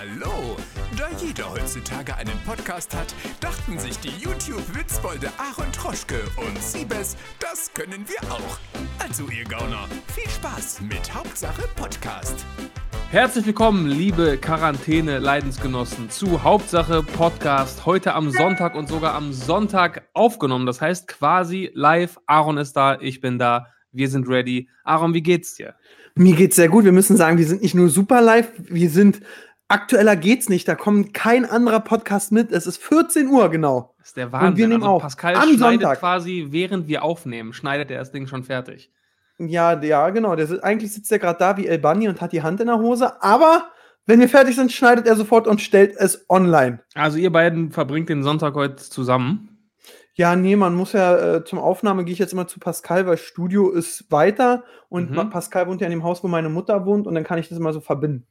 Hallo! Da jeder heutzutage einen Podcast hat, dachten sich die YouTube-Witzbolde Aaron Troschke und Siebes, das können wir auch. Also ihr Gauner, viel Spaß mit Hauptsache Podcast. Herzlich willkommen, liebe Quarantäne-Leidensgenossen, zu Hauptsache Podcast. Heute am Sonntag und sogar am Sonntag aufgenommen. Das heißt quasi live. Aaron ist da, ich bin da, wir sind ready. Aaron, wie geht's dir? Mir geht's sehr gut. Wir müssen sagen, wir sind nicht nur super live, wir sind aktueller geht's nicht. Da kommt kein anderer Podcast mit. Es ist 14 Uhr genau. Das ist der Wahnsinn. Und wir nehmen also auf. Pascal Am schneidet Sonntag. quasi, während wir aufnehmen, schneidet er das Ding schon fertig. Ja, ja, genau. Der, eigentlich sitzt er gerade da wie El Bunny und hat die Hand in der Hose. Aber wenn wir fertig sind, schneidet er sofort und stellt es online. Also ihr beiden verbringt den Sonntag heute zusammen. Ja, nee, man muss ja äh, zum Aufnahme gehe ich jetzt immer zu Pascal, weil Studio ist weiter und Mhm. Pascal wohnt ja in dem Haus, wo meine Mutter wohnt und dann kann ich das immer so verbinden.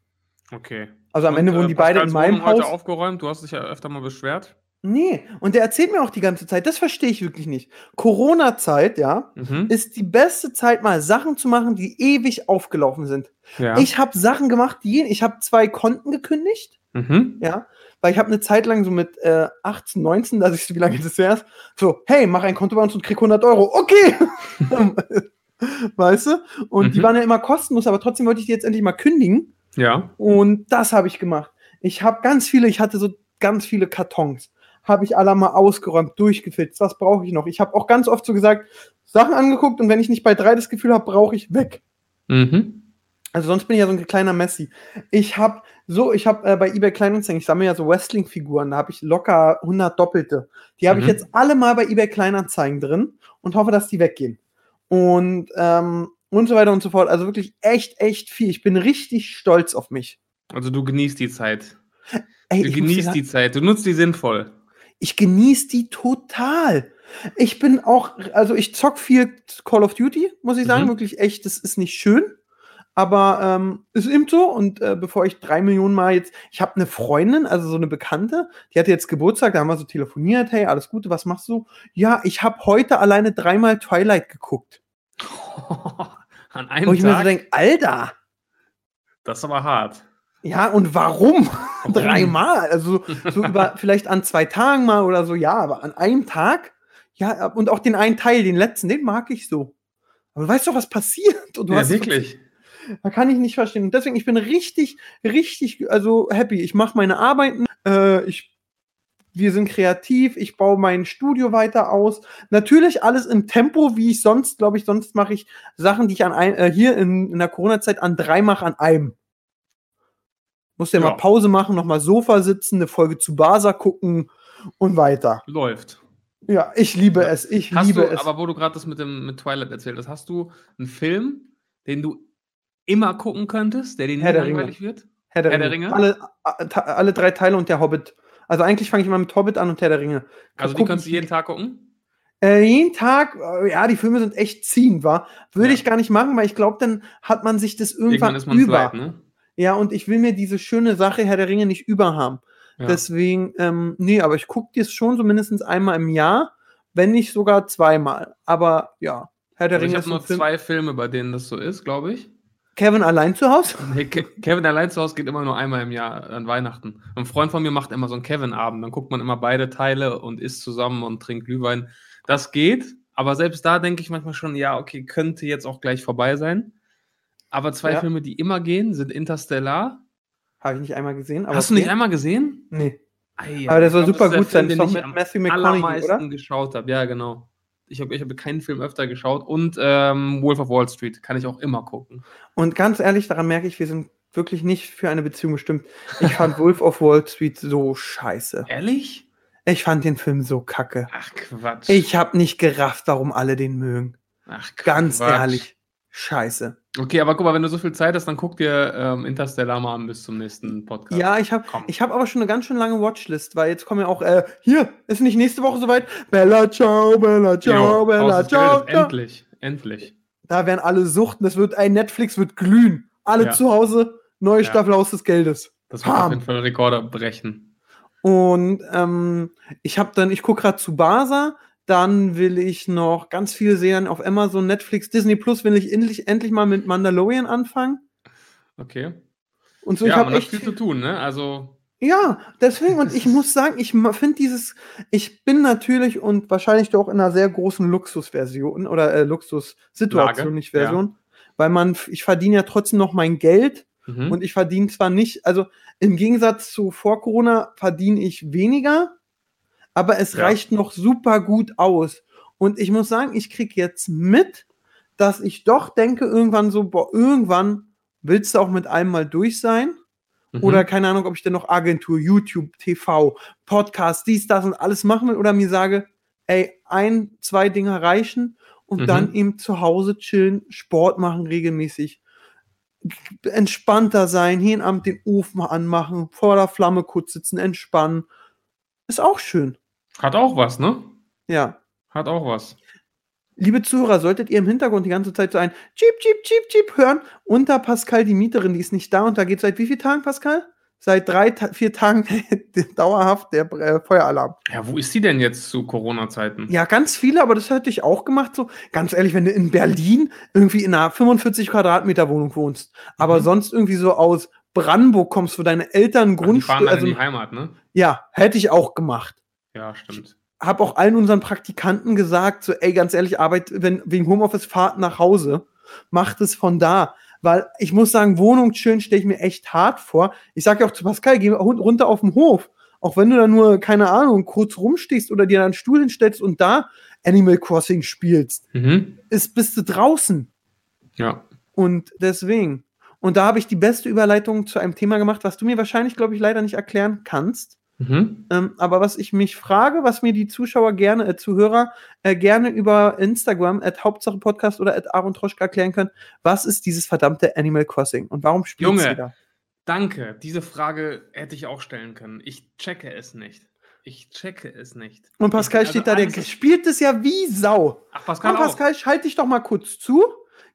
Okay. Also am Und, Ende wohnen äh, die beide in meinem Wohnung heute Haus. aufgeräumt. Du hast dich ja öfter mal beschwert. Nee, und der erzählt mir auch die ganze Zeit, das verstehe ich wirklich nicht. Corona-Zeit, ja, Mhm. ist die beste Zeit, mal Sachen zu machen, die ewig aufgelaufen sind. ja. Ich habe Sachen gemacht, die ich habe zwei Konten gekündigt, mhm. ja, weil ich habe eine Zeit lang so mit äh, 18, 19, dass ich so wie lange das her ist, so, hey, mach ein Konto bei uns und krieg 100 Euro, okay, weißt du? Und die Mhm. waren ja immer kostenlos, aber trotzdem wollte ich die jetzt endlich mal kündigen Ja. und das habe ich gemacht. Ich habe ganz viele, ich hatte so ganz viele Kartons, habe ich alle mal ausgeräumt, durchgefilzt, was brauche ich noch? Ich habe auch ganz oft so gesagt, Sachen angeguckt und wenn ich nicht bei drei das Gefühl habe, brauche ich weg. Mhm. Also sonst bin ich ja so ein kleiner Messi. Ich habe so, ich habe äh, bei eBay Kleinanzeigen, ich sammle ja so Wrestling-Figuren, da habe ich locker 100 Doppelte. Die habe ich Mhm. jetzt alle mal bei eBay Kleinanzeigen drin und hoffe, dass die weggehen. Und ähm, und so weiter und so fort. Also wirklich echt, echt viel. Ich bin richtig stolz auf mich. Also du genießt die Zeit. Ey, Du genießt sagen, die Zeit. Du nutzt die sinnvoll. ich genieße die total. Ich bin auch, also ich zock viel Call of Duty, muss ich sagen, Mhm. wirklich echt, das ist nicht schön, aber ähm, ist eben so. Und äh, bevor ich drei Millionen Mal jetzt, ich habe eine Freundin, also so eine Bekannte, die hatte jetzt Geburtstag, da haben wir so telefoniert, hey, alles Gute, was machst du? Ja, ich habe heute alleine dreimal Twilight geguckt. An Wo einem ich mir so Tag. denke, Alter, das ist aber hart. ja, und warum? Warum? Dreimal. Also so über vielleicht an zwei Tagen mal oder so, ja, aber an einem Tag, ja, und auch den einen Teil, den letzten, den mag ich so. Aber du weißt doch, was passiert. Und du Ja, hast wirklich. Da kann ich nicht verstehen. Und deswegen, ich bin richtig, richtig, also happy. Ich mache meine Arbeiten, äh, ich, wir sind kreativ, ich baue mein Studio weiter aus. Natürlich alles im Tempo, wie ich sonst, glaube ich, sonst mache ich Sachen, die ich an ein, äh, hier in, in der Corona-Zeit an drei mache, an einem. Muss ja Ja. mal Pause machen, nochmal Sofa sitzen, eine Folge zu Basa gucken und weiter. Läuft. Ja, ich liebe es. Ich Hast liebe du, es. aber wo du gerade das mit dem mit Twilight erzählt hast, hast du einen Film, den du immer gucken könntest, der dir nie langweilig wird? Herr der, Herr der Ringe. Ringe? Alle, alle drei Teile und der Hobbit. Also eigentlich fange ich mal mit Hobbit an und Herr der Ringe. Also die kannst du ich- jeden Tag gucken? Äh, jeden Tag, äh, ja, die Filme sind echt ziehend, war. Würde Ja. ich gar nicht machen, weil ich glaube, dann hat man sich das irgendwann, Irgendwann über. leid, ne? Ja, und ich will mir diese schöne Sache Herr der Ringe nicht überhaben. Ja. Deswegen, ähm, nee, aber ich gucke das schon so mindestens einmal im Jahr, wenn nicht sogar zweimal. Aber ja, Herr der also ich Ringe habe ist ein nur Film. zwei Filme, bei denen das so ist, glaube ich. Kevin allein zu Hause? Nee, Ke Kevin allein zu Hause geht immer nur einmal im Jahr an Weihnachten. Ein Freund von mir macht immer so einen Kevin-Abend. Dann guckt man immer beide Teile und isst zusammen und trinkt Glühwein. Das geht, aber selbst da denke ich manchmal schon, ja, okay, könnte jetzt auch gleich vorbei sein. Aber zwei Ja. Filme, die immer gehen, sind Interstellar. Habe ich nicht einmal gesehen. Aber Hast du nicht einmal gesehen? Nee. Ei, Aber der soll super das gut sein. Film, Ist doch den mit Matthew McConaughey, oder? geschaut habe. Ja, genau. Ich habe ich hab keinen Film öfter geschaut und ähm, Wolf of Wall Street kann ich auch immer gucken. Und ganz ehrlich, daran merke ich, wir sind wirklich nicht für eine Beziehung bestimmt. Ich fand Wolf of Wall Street so scheiße. Ehrlich? Ich fand den Film so kacke. Ach Quatsch. Ich habe nicht gerafft, warum alle den mögen. Ach, Ganz Quatsch. ehrlich. Scheiße. Okay, aber guck mal, wenn du so viel Zeit hast, dann guck dir ähm, Interstellar mal an bis zum nächsten Podcast. Ja, ich habe ich hab aber schon eine ganz schön lange Watchlist, weil jetzt kommen ja auch, äh, hier, ist nicht nächste Woche soweit? Bella ciao, Bella ciao, Jo, Bella ciao. Ciao. Endlich, endlich. Da werden alle suchten, das wird, ein Netflix wird glühen. Alle Ja. zu Hause, neue Ja. Staffel Haus des Geldes. Das wird auf jeden Fall Rekorder brechen. Und ähm, ich habe dann, ich gucke gerade zu Basa, Dann will ich noch ganz viele Serien auf Amazon, Netflix, Disney Plus will ich endlich, endlich mal mit Mandalorian anfangen. Okay. Und so, ich ja, habe man hat echt viel zu tun, ne? Also, Ja, deswegen, und ich muss sagen, ich finde dieses, ich bin natürlich und wahrscheinlich doch in einer sehr großen Luxusversion oder äh, Luxussituation, nicht Version, weil man, ich verdiene ja trotzdem noch mein Geld mhm. und ich verdiene zwar nicht, also im Gegensatz zu vor Corona verdiene ich weniger, aber es Ja. reicht noch super gut aus. Und ich muss sagen, ich kriege jetzt mit, dass ich doch denke, irgendwann so, boah, irgendwann willst du auch mit einem mal durch sein. Mhm. Oder keine Ahnung, ob ich denn noch Agentur, YouTube, TV, Podcast, dies, das und alles machen will oder mir sage, ey, ein, zwei Dinge reichen und Mhm. dann eben zu Hause chillen, Sport machen regelmäßig, entspannter sein, jeden Abend den Ofen anmachen, vor der Flamme kurz sitzen, entspannen. Ist auch schön. Hat auch was, ne? Ja. Hat auch was. Liebe Zuhörer, solltet ihr im Hintergrund die ganze Zeit so ein Jeep, Jeep, Jeep, Jeep hören, unter Pascal die Mieterin, die ist nicht da und da geht seit wie vielen Tagen, Pascal? Seit drei, vier Tagen dauerhaft der äh, Feueralarm. Ja, wo ist die denn jetzt zu Corona-Zeiten? Ja, ganz viele, aber das hätte ich auch gemacht. So, ganz ehrlich, wenn du in Berlin irgendwie in einer 45 Quadratmeter Wohnung wohnst, aber Mhm. sonst irgendwie so aus Brandenburg kommst, wo deine Eltern Grundstück, also in die Heimat, ne? ja, hätte ich auch gemacht. Ja, stimmt. Hab auch allen unseren Praktikanten gesagt, so, ey, ganz ehrlich, Arbeit, wenn wegen Homeoffice fahrt nach Hause, macht es von da. Weil ich muss sagen, Wohnung schön stelle ich mir echt hart vor. Ich sage ja auch zu Pascal, geh runter auf den Hof. Auch wenn du da nur, keine Ahnung, kurz rumstehst oder dir einen Stuhl hinstellst und da Animal Crossing spielst, Mhm. ist, bist du draußen. Ja. Und deswegen. Und da habe ich die beste Überleitung zu einem Thema gemacht, was du mir wahrscheinlich, glaube ich, leider nicht erklären kannst. Mhm. Ähm, aber was ich mich frage, was mir die Zuschauer gerne, äh, Zuhörer äh, gerne über Instagram, at Hauptsache Podcast oder at Aaron Troschka erklären können, was ist dieses verdammte Animal Crossing und warum spielt Junge. da? Danke. Diese Frage hätte ich auch stellen können. Ich checke es nicht. Ich checke es nicht. Und Pascal Ich- steht also da, der alles- spielt es ja wie Sau. Ach, Pascal, Komm, Pascal, schalte dich doch mal kurz zu.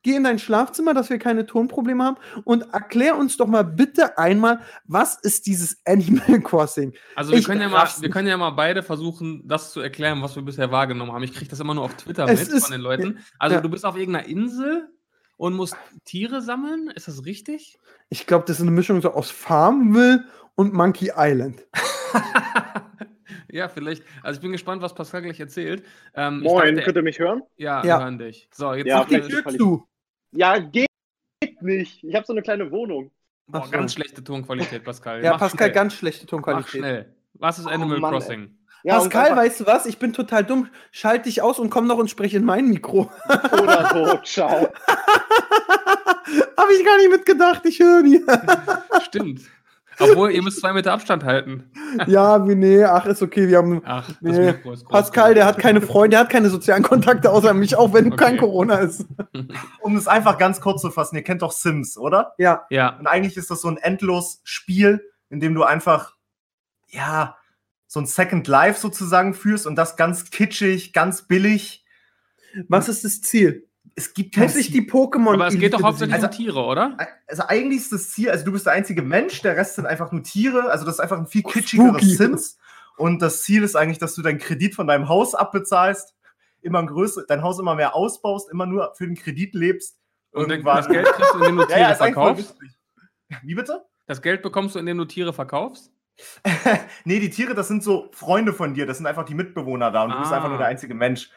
Geh in dein Schlafzimmer, dass wir keine Tonprobleme haben und erklär uns doch mal bitte einmal, was ist dieses Animal Crossing? Also wir ich können, ja mal, wir können ja mal beide versuchen, das zu erklären, was wir bisher wahrgenommen haben. Ich kriege das immer nur auf Twitter Es mit ist- von den Leuten. Also ja. du bist auf irgendeiner Insel und musst Tiere sammeln. Ist das richtig? Ich glaube, das ist eine Mischung so aus Farmville und Monkey Island. ja, vielleicht. Also ich bin gespannt, was Pascal gleich erzählt. Ähm, ich Moin, dachte- könnt ihr mich hören? Ja, Ja. wir hören dich. So, jetzt Ja, sagt Die Tür zu. Ja, geht nicht. Ich habe so eine kleine Wohnung. boah, Ach so. ganz schlechte Tonqualität, Pascal. Ja, Mach Pascal, schnell. ganz schlechte Mach Tonqualität. schnell. Was ist Oh, Animal Mann, ey. Crossing? Ja, Pascal, weißt du was? Ich bin total dumm. Schalt dich aus und komm noch und sprich in mein Mikro. oder so, ciao. Habe ich gar nicht mitgedacht. Ich höre nie. Stimmt. Obwohl, ihr müsst zwei Meter Abstand halten. ja, wie, nee, ach, ist okay. Wir haben. Ach, das Nee. Mikro ist groß Pascal, der hat keine Freunde, der hat keine sozialen Kontakte außer mich, auch wenn kein Okay. Corona ist. um es einfach ganz kurz zu fassen, ihr kennt doch Sims, oder? Ja, Ja, Und eigentlich ist das so ein endlos Spiel, in dem du einfach, ja, so ein Second Life sozusagen führst und das ganz kitschig, ganz billig. was ist das Ziel? Es gibt ich Ziel. die Pokémon. aber es geht doch hauptsächlich besiegen? um Tiere, oder? Also eigentlich ist das Ziel, also du bist der einzige Mensch, der Rest sind einfach nur Tiere, also das ist einfach ein viel kitschigeres Spooky. Sims. Und das Ziel ist eigentlich, dass du deinen Kredit von deinem Haus abbezahlst, immer ein größer, dein Haus immer mehr ausbaust, immer nur für den Kredit lebst. Und Irgendwann- das Geld kriegst du, indem du ja, Tiere ja, voll verkaufst. Wie bitte? Das Geld bekommst du, indem du Tiere verkaufst? nee, die Tiere, das sind so Freunde von dir, das sind einfach die Mitbewohner da und du bist Ah. einfach nur der einzige Mensch.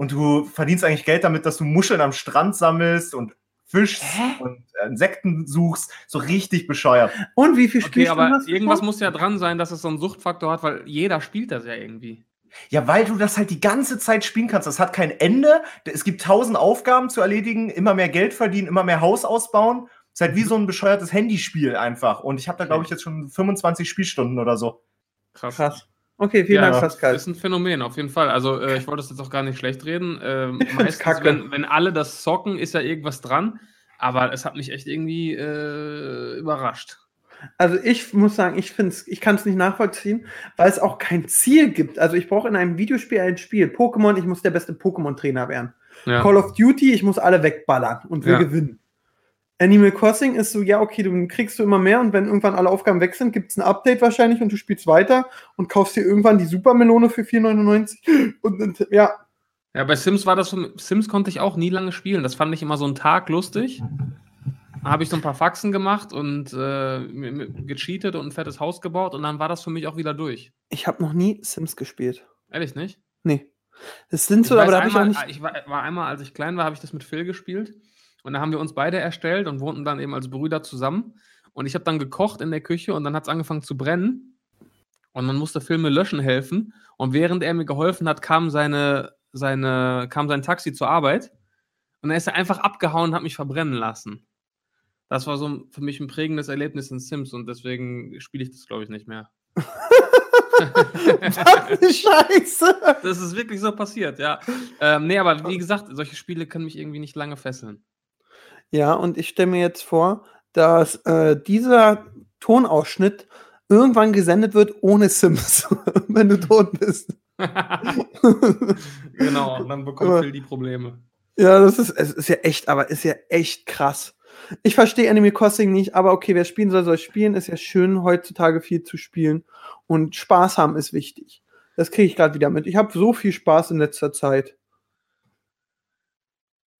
Und du verdienst eigentlich Geld damit, dass du Muscheln am Strand sammelst und fischst und äh, Insekten suchst. So richtig bescheuert. Und wie viel Okay, Spielstunden aber hast du irgendwas muss ja dran sein, dass es so einen Suchtfaktor hat, weil jeder spielt das ja irgendwie. Ja, weil du das halt die ganze Zeit spielen kannst. Das hat kein Ende. Es gibt tausend Aufgaben zu erledigen, immer mehr Geld verdienen, immer mehr Haus ausbauen. Es ist halt wie so ein bescheuertes Handyspiel einfach. Und ich habe da, glaube ich, jetzt schon 25 Spielstunden oder so. Krass. Krass. Okay, vielen Ja, Dank, Pascal. Ist ein Phänomen, auf jeden Fall. Also, äh, ich wollte das jetzt auch gar nicht schlecht reden. Ähm, find's meistens, kacke. wenn, wenn alle das zocken, ist ja irgendwas dran. Aber es hat mich echt irgendwie äh, überrascht. Also ich muss sagen, ich finde ich kann es nicht nachvollziehen, weil es auch kein Ziel gibt. Also ich brauche in einem Videospiel ein Spiel. Pokémon, ich muss der beste Pokémon-Trainer werden. Ja. Call of Duty, ich muss alle wegballern und will Ja. gewinnen. Animal Crossing ist so, ja, okay, du kriegst du immer mehr und wenn irgendwann alle Aufgaben weg sind, gibt es ein Update wahrscheinlich und du spielst weiter und kaufst dir irgendwann die Supermelone für 4,99 und und ja, Ja, bei Sims war das so, Sims konnte ich auch nie lange spielen. Das fand ich immer so einen Tag lustig. habe ich so ein paar Faxen gemacht und äh, gecheatet und ein fettes Haus gebaut und dann war das für mich auch wieder durch. Ich habe noch nie Sims gespielt. Ehrlich nicht? Nee. Das sind so, Ich aber da habe ich auch nicht. ich war, war einmal, als ich klein war, habe ich das mit Phil gespielt. Und da haben wir uns beide erstellt und wohnten dann eben als Brüder zusammen. Und ich habe dann gekocht in der Küche und dann hat es angefangen zu brennen. Und dann musste mir löschen helfen. Und während er mir geholfen hat, kam, seine, seine, kam sein Taxi zur Arbeit. Und dann ist er einfach abgehauen und hat mich verbrennen lassen. Das war so für mich ein prägendes Erlebnis in Sims und deswegen spiele ich das, glaube ich, nicht mehr. Was eine Scheiße. Das ist wirklich so passiert, ja. Ähm, nee, aber wie gesagt, solche Spiele können mich irgendwie nicht lange fesseln. Ja, und ich stelle mir jetzt vor, dass äh, dieser Tonausschnitt irgendwann gesendet wird ohne Sims, wenn du tot bist. genau, und dann bekommt Aber- Phil die Probleme. Ja, das ist, es ist ja echt, aber ist ja echt krass. Ich verstehe Animal Crossing nicht, aber okay, wer spielen soll, soll spielen. Ist ja schön, heutzutage viel zu spielen. Und Spaß haben ist wichtig. Das kriege ich gerade wieder mit. Ich habe so viel Spaß in letzter Zeit.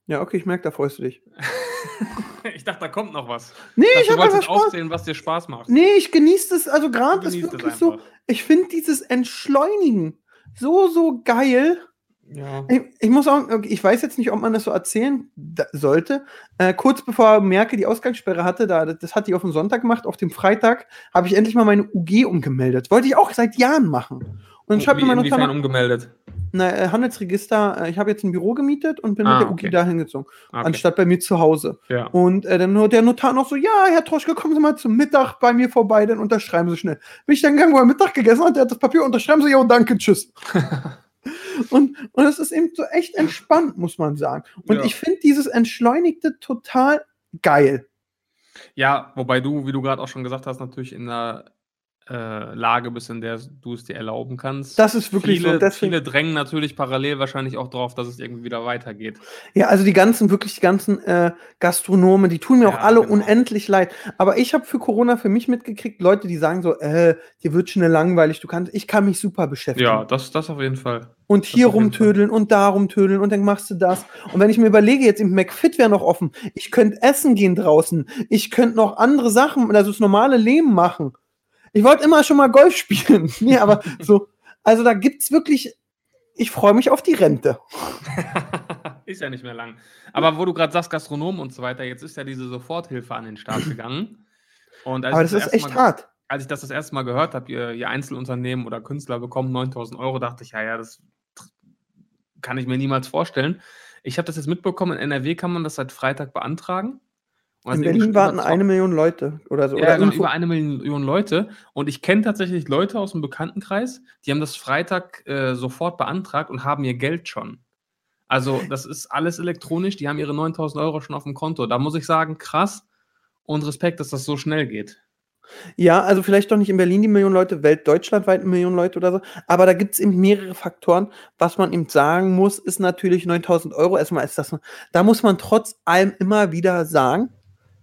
Ja, okay, ich merke, da freust du dich. ich dachte, da kommt noch was. Nee, Ich ich dachte, einfach jetzt Spaß. aufzählen, was dir Spaß macht. Nee, ich genieße das, also gerade ist wirklich so, ich finde dieses Entschleunigen so, so geil. Ja. Ich, ich muss auch, ich weiß jetzt nicht, ob man das so erzählen sollte. Äh, kurz bevor Merkel die Ausgangssperre hatte, da, das hat die auf den Sonntag gemacht, auf dem Freitag habe ich endlich mal meine UG umgemeldet. Wollte ich auch seit Jahren machen. Und schreibt Wie, mir meine inwiefern umgemeldet? na, äh, Handelsregister, äh, ich habe jetzt ein Büro gemietet und bin Ah, mit der okay. UG dahin gezogen, Okay. anstatt bei mir zu Hause. ja. Und äh, dann nur der Notar noch so, ja, Herr Troschke, kommen Sie mal zum Mittag bei mir vorbei, dann unterschreiben Sie schnell. Bin ich dann gegangen, wo er Mittag gegessen hat, der hat das Papier unterschreiben Sie, ja, danke, tschüss. und, und es ist eben so echt entspannt, muss man sagen. Und Ja. ich finde dieses Entschleunigte total geil. ja, wobei du, wie du gerade auch schon gesagt hast, natürlich in einer äh, Lage bist, in der du es dir erlauben kannst. Das ist wirklich viele, so. Deswegen, viele drängen natürlich parallel wahrscheinlich auch darauf, dass es irgendwie wieder weitergeht. ja, also die ganzen, wirklich die ganzen äh, Gastronomen, die tun mir auch Ja, alle genau. unendlich leid. Aber ich habe für Corona für mich mitgekriegt, Leute, die sagen so, äh, dir wird schnell langweilig, du kannst, ich kann mich super beschäftigen. Ja, das, das auf jeden Fall. und hier Fall. rumtödeln und da rumtödeln und dann machst du das. Und wenn ich mir überlege, jetzt im McFit wäre noch offen, ich könnte essen gehen draußen, ich könnte noch andere Sachen, also das normale Leben machen. Ich wollte immer schon mal Golf spielen. nee, aber so, also da gibt's wirklich, ich freue mich auf die Rente. ist ja nicht mehr lang. Aber wo du gerade sagst, Gastronomen und so weiter, jetzt ist ja diese Soforthilfe an den Start gegangen. Und als Aber ich das ist echt Mal, hart. Als ich das das erste Mal gehört habe, ihr, ihr Einzelunternehmen oder Künstler bekommen 9000 Euro, dachte ich, ja, ja, das kann ich mir niemals vorstellen. Ich habe das jetzt mitbekommen, in NRW kann man das seit Freitag beantragen. Und In Berlin warten eine Million Leute oder so. ja, oder genau, über eine Million Leute. Und ich kenne tatsächlich Leute aus dem Bekanntenkreis, die haben das Freitag äh, sofort beantragt und haben ihr Geld schon. Also, das ist alles elektronisch. Die haben ihre 9000 Euro schon auf dem Konto. Da muss ich sagen, krass und Respekt, dass das so schnell geht. Ja, also vielleicht doch nicht in Berlin die Million Leute, weltdeutschlandweit eine Million Leute oder so. Aber da gibt es eben mehrere Faktoren. Was man eben sagen muss, ist natürlich 9000 Euro. Erstmal ist das, da muss man trotz allem immer wieder sagen,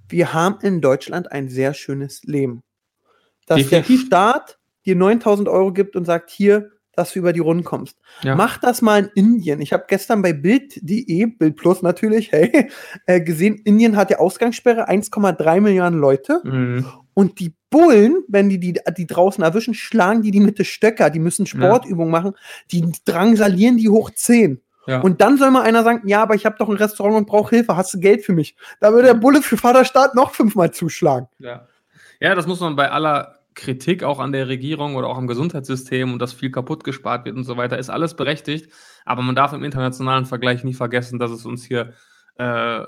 wir haben in Deutschland ein sehr schönes Leben. Dass Definitiv. der Staat dir 9000 Euro gibt und sagt, hier, dass du über die Runden kommst. Ja. Mach das mal in Indien. Ich habe gestern bei Bild.de, Bild Plus natürlich, hey, äh, gesehen, Indien hat ja Ausgangssperre, 1,3 Milliarden Leute. Mhm. Und die Bullen, wenn die, die die draußen erwischen, schlagen die die mit den Stöcker. Die müssen Sportübungen machen. Die drangsalieren die hoch 10. Ja. Und dann soll mal einer sagen, ja, aber ich habe doch ein Restaurant und brauche Hilfe. Hast du Geld für mich? Da würde der Bulle für Vaterstaat noch fünfmal zuschlagen. Ja. ja, das muss man bei aller Kritik auch an der Regierung oder auch am Gesundheitssystem und dass viel kaputt gespart wird und so weiter, ist alles berechtigt. Aber man darf im internationalen Vergleich nie vergessen, dass es uns hier äh,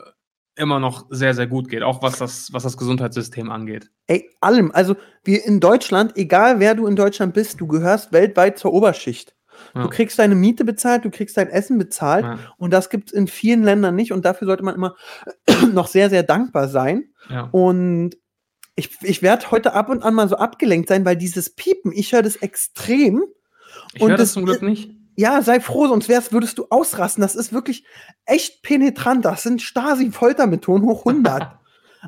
immer noch sehr, sehr gut geht, auch was das, was das Gesundheitssystem angeht. Ey, allem. Also wir in Deutschland, egal wer du in Deutschland bist, du gehörst weltweit zur Oberschicht. Ja. Du kriegst deine Miete bezahlt, du kriegst dein Essen bezahlt. Ja. Und das gibt es in vielen Ländern nicht. Und dafür sollte man immer noch sehr, sehr dankbar sein. Ja. Und ich, ich werde heute ab und an mal so abgelenkt sein, weil dieses Piepen, ich höre das extrem. Ich höre das das- zum Glück nicht. Ja, sei froh, sonst wär's, würdest du ausrasten. Das ist wirklich echt penetrant. Das sind Stasi-Foltermethoden hoch 100.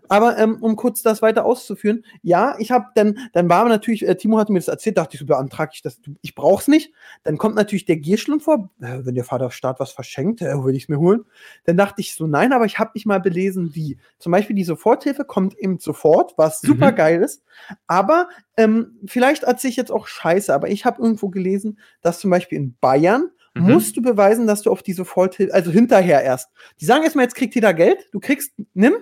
Aber ähm, um kurz das weiter auszuführen, ja, ich habe dann, dann war natürlich, äh, Timo hatte mir das erzählt, dachte ich, so beantrage ich das, ich brauch's nicht. Dann kommt natürlich der Gierschlund vor, äh, wenn der Vaterstaat was verschenkt, äh, würde ich es mir holen. Dann dachte ich so, nein, aber ich habe mich mal belesen, wie. Zum Beispiel die Soforthilfe kommt eben sofort, was Mhm. super geil ist. Aber ähm, vielleicht erzähle ich jetzt auch Scheiße, aber ich habe irgendwo gelesen, dass zum Beispiel in Bayern Mhm. musst du beweisen, dass du auf die Soforthilfe, also hinterher erst. Die sagen erstmal, jetzt kriegt jeder Geld, du kriegst, nimm,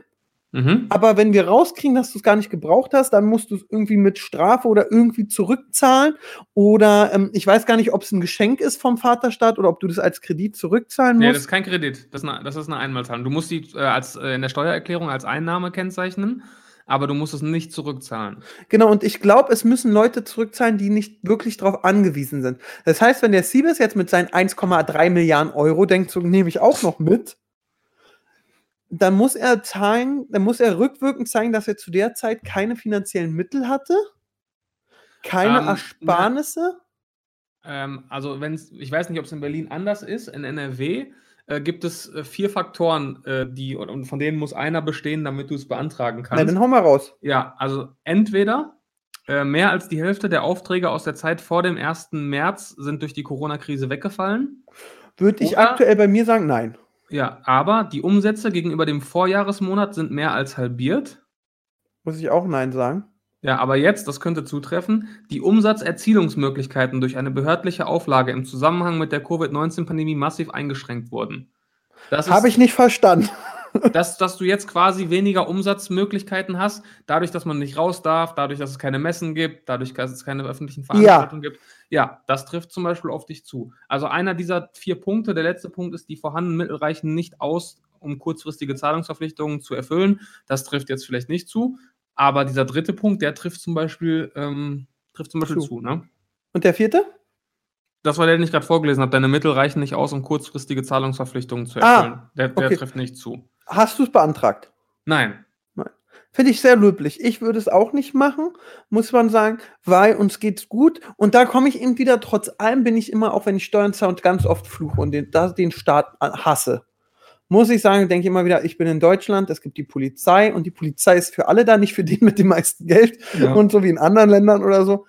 Mhm. aber wenn wir rauskriegen, dass du es gar nicht gebraucht hast, dann musst du es irgendwie mit Strafe oder irgendwie zurückzahlen. Oder ähm, ich weiß gar nicht, ob es ein Geschenk ist vom Vaterstaat oder ob du das als Kredit zurückzahlen Nee, das musst. ist kein Kredit. Das ist eine, das ist eine Einmalzahlung. Du musst die äh, als, äh, in der Steuererklärung als Einnahme kennzeichnen, aber du musst es nicht zurückzahlen. genau, und ich glaube, es müssen Leute zurückzahlen, die nicht wirklich darauf angewiesen sind. Das heißt, wenn der Siebes jetzt mit seinen 1,3 Milliarden Euro denkt, so nehme ich auch noch mit, dann muss er zahlen, dann muss er rückwirkend zeigen, dass er zu der Zeit keine finanziellen Mittel hatte, keine Ähm, Ersparnisse. Ähm, also, wenn ich weiß nicht, ob es in Berlin anders ist. In NRW äh, gibt es äh, vier Faktoren, äh, die und, von denen muss einer bestehen, damit du es beantragen Na, kannst. dann hau mal raus. Ja, also entweder äh, mehr als die Hälfte der Aufträge aus der Zeit vor dem 1. März sind durch die Corona-Krise weggefallen. Würde ich aktuell bei mir sagen, nein. Ja, aber die Umsätze gegenüber dem Vorjahresmonat sind mehr als halbiert. Muss ich auch nein sagen. Ja, aber jetzt, das könnte zutreffen, die Umsatzerzielungsmöglichkeiten durch eine behördliche Auflage im Zusammenhang mit der Covid-19-Pandemie massiv eingeschränkt wurden. Das Habe ich nicht verstanden. Dass, dass du jetzt quasi weniger Umsatzmöglichkeiten hast, dadurch, dass man nicht raus darf, dadurch, dass es keine Messen gibt, dadurch, dass es keine öffentlichen Veranstaltungen gibt. Ja, das trifft zum Beispiel auf dich zu. Also einer dieser vier Punkte, der letzte Punkt ist, die vorhandenen Mittel reichen nicht aus, um kurzfristige Zahlungsverpflichtungen zu erfüllen. Das trifft jetzt vielleicht nicht zu. Aber dieser dritte Punkt, der trifft zum Beispiel, ähm, trifft zum Beispiel Zu. zu. Ne? Und der vierte? Das war der, den ich gerade vorgelesen habe. Deine Mittel reichen nicht aus, um kurzfristige Zahlungsverpflichtungen zu Ah, erfüllen. der der okay. trifft nicht zu. Hast du es beantragt? Nein. Finde ich sehr löblich. Ich würde es auch nicht machen, muss man sagen, weil uns geht's gut. Und da komme ich eben wieder, trotz allem bin ich immer, auch wenn ich Steuern zahle und ganz oft fluche und den, den Staat hasse. Muss ich sagen, denke ich immer wieder, ich bin in Deutschland, es gibt die Polizei und die Polizei ist für alle da, nicht für den mit dem meisten Geld Ja. und so wie in anderen Ländern oder so.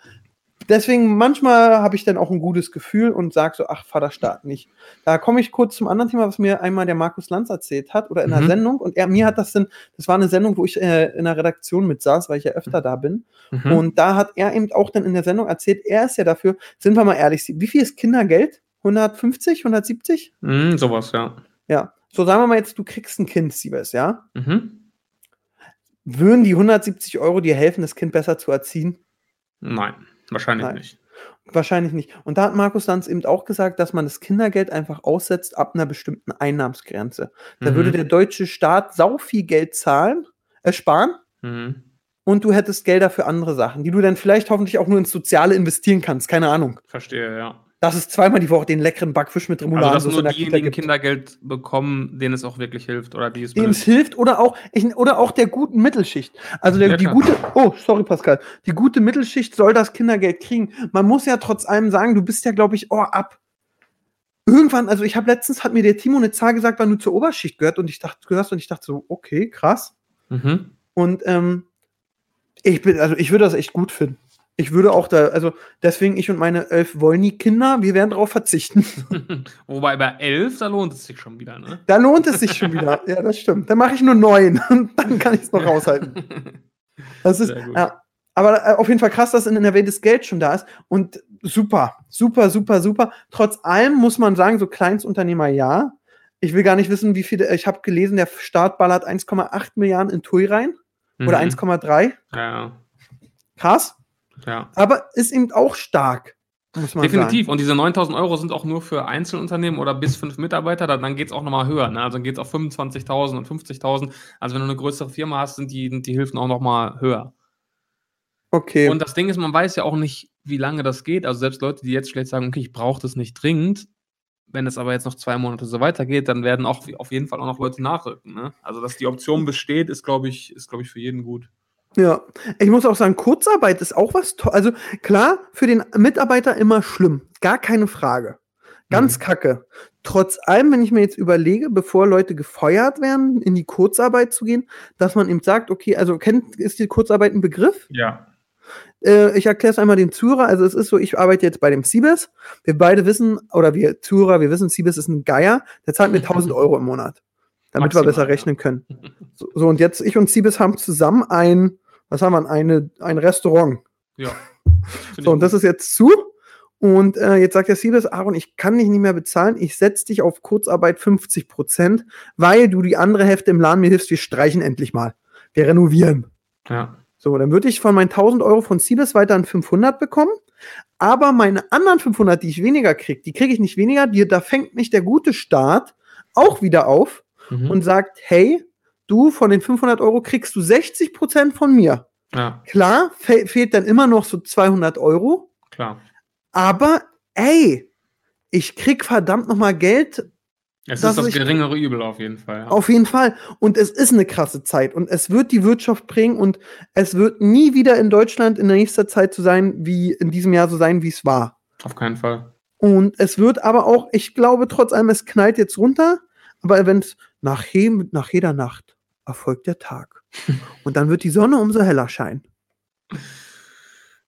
Deswegen manchmal habe ich dann auch ein gutes Gefühl und sage so, ach, Vaterstaat nicht. Da komme ich kurz zum anderen Thema, was mir einmal der Markus Lanz erzählt hat oder in einer Mhm. Sendung. Und er, mir hat das dann, das war eine Sendung, wo ich äh, in der Redaktion mit saß, weil ich ja öfter da bin. Mhm. Und da hat er eben auch dann in der Sendung erzählt, er ist ja dafür, sind wir mal ehrlich, wie viel ist Kindergeld? 150, 170? Mhm, sowas, ja. Ja. So sagen wir mal jetzt, du kriegst ein Kind, Siebes, ja? Mhm. Würden die 170 Euro dir helfen, das Kind besser zu erziehen? Nein, wahrscheinlich Nein. nicht. Wahrscheinlich nicht. Und da hat Markus Lanz eben auch gesagt, dass man das Kindergeld einfach aussetzt ab einer bestimmten Einnahmsgrenze. Da Mhm. würde der deutsche Staat sau viel Geld zahlen, äh, sparen Mhm. und du hättest Gelder für andere Sachen, die du dann vielleicht hoffentlich auch nur ins Soziale investieren kannst. Keine Ahnung. Verstehe, ja. Dass es zweimal die Woche den leckeren Backfisch mit Also, Remouladen dass nur in der Kita diejenigen gibt. Kindergeld bekommen, denen es auch wirklich hilft oder die es Dem es hilft oder auch, ich, oder auch der guten Mittelschicht. Also der, Ja, die klar. gute, oh, sorry Pascal, die gute Mittelschicht soll das Kindergeld kriegen. Man muss ja trotz allem sagen, du bist ja, glaube ich, oh, ab. Irgendwann, also ich habe letztens, hat mir der Timo eine Zahl gesagt, wann du zur Oberschicht gehört und ich dachte, gehörst und ich dachte so, okay, krass. Mhm. Und ähm, ich bin, also ich würde das echt gut finden. Ich würde auch da, also deswegen ich und meine elf Wollny-Kinder, wir werden darauf verzichten. Wobei bei elf, da lohnt es sich schon wieder, ne? Da lohnt es sich schon wieder. Ja, das stimmt. Dann mache ich nur neun und dann kann ich es noch raushalten. Das ist, ja, aber äh, auf jeden Fall krass, dass in NRW das Geld schon da ist und super, super, super, super. Trotz allem muss man sagen, so Kleinstunternehmer ja. Ich will gar nicht wissen, wie viele, ich habe gelesen, der Staat ballert 1,8 Milliarden in TUI rein oder Mhm. 1,3. Ja, Krass, ja. aber ist eben auch stark, Definitiv. sagen. Und diese 9000 Euro sind auch nur für Einzelunternehmen oder bis fünf Mitarbeiter. Dann, dann geht es auch nochmal höher. Ne? Also dann geht es auf 25.000 und 50.000. Also wenn du eine größere Firma hast, sind die, sind die Hilfen auch nochmal höher. Okay. Und das Ding ist, man weiß ja auch nicht, wie lange das geht. Also selbst Leute, die jetzt vielleicht sagen, okay, ich brauche das nicht dringend, wenn es aber jetzt noch zwei Monate so weitergeht, dann werden auch auf jeden Fall auch noch Leute nachrücken. Ne? Also dass die Option besteht, ist, glaube ich, ist, glaube ich, für jeden gut. Ja, ich muss auch sagen, Kurzarbeit ist auch was to Also klar, für den Mitarbeiter immer schlimm, gar keine Frage. Ganz Mhm. kacke. Trotz allem, wenn ich mir jetzt überlege, bevor Leute gefeuert werden, in die Kurzarbeit zu gehen, dass man eben sagt, okay, also kennt, ist die Kurzarbeit ein Begriff? Ja. Äh, ich erkläre es einmal den Zuhörer. Also es ist so, ich arbeite jetzt bei dem Siebes. Wir beide wissen, oder wir Zuhörer, wir wissen, Siebes ist ein Geier. Der zahlt mir 1000 Euro im Monat, damit wir Maximal, besser ja. rechnen können. So, so, und jetzt, ich und Siebes haben zusammen ein, was haben wir, eine, ein Restaurant. Ja. So, und das ist jetzt zu. Und äh, jetzt sagt der Siebes, Aaron, ich kann dich nicht mehr bezahlen. Ich setze dich auf Kurzarbeit 50 Prozent, weil du die andere Hälfte im Laden mir hilfst. Wir streichen endlich mal. Wir renovieren. Ja. So, dann würde ich von meinen 1000 Euro von Siebes weiter an 500 bekommen. Aber meine anderen 500, die ich weniger kriege, die kriege ich nicht weniger. Die, da fängt mich der gute Staat auch wieder auf Mhm. und sagt, hey, du von den 500 Euro kriegst du 60 Prozent von mir. ja, Klar, fe fehlt dann immer noch so 200 Euro. klar. Aber ey, ich krieg verdammt noch mal Geld, Es ist das ist- geringere Übel auf jeden Fall. Ja. auf jeden Fall. Und es ist eine krasse Zeit und es wird die Wirtschaft prägen und es wird nie wieder in Deutschland in der nächsten Zeit so sein, wie in diesem Jahr so sein, wie es war. Auf keinen Fall. Und es wird aber auch, ich glaube trotz allem, es knallt jetzt runter, aber wenn es nach, je- nach jeder Nacht erfolgt der Tag. und dann wird die Sonne umso heller scheinen.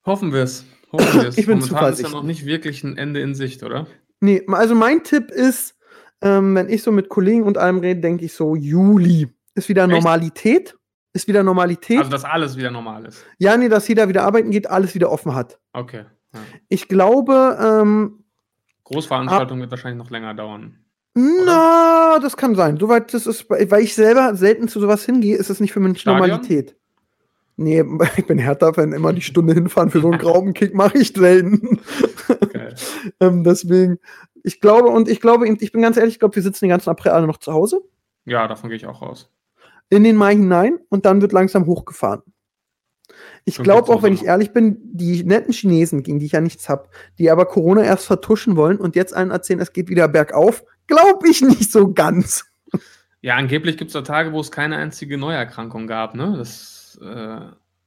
Hoffen wir es. Hoffen wir es. Ich bin Momentan ist ja zuversichtlich. noch nicht wirklich ein Ende in Sicht, oder? Nee, also mein Tipp ist, ähm, wenn ich so mit Kollegen und allem rede, denke ich so, Juli ist wieder Echt? Normalität. Ist wieder Normalität. Also, dass alles wieder normal ist. ja, nee, dass jeder wieder arbeiten geht, alles wieder offen hat. Okay. Ja. Ich glaube, ähm, Großveranstaltung wird wahrscheinlich noch länger dauern. Na, das kann sein. Soweit das ist, weil ich selber selten zu sowas hingehe, ist es nicht für mich Stadion? Normalität. Nee, ich bin Hertha-Fan, immer die Stunde hinfahren für so einen Graubenkick mache ich selten. Geil. ähm, deswegen, ich glaube, und ich glaube, ich bin ganz ehrlich, ich glaube, wir sitzen den ganzen April alle noch zu Hause. Ja, davon gehe ich auch raus. in den Mai hinein und dann wird langsam hochgefahren. Ich glaube auch, wenn ich ehrlich bin, die netten Chinesen, gegen die ich ja nichts habe, die aber Corona erst vertuschen wollen und jetzt allen erzählen, es geht wieder bergauf, glaube ich nicht so ganz. Ja, angeblich gibt es da Tage, wo es keine einzige Neuerkrankung gab, ne? Das äh,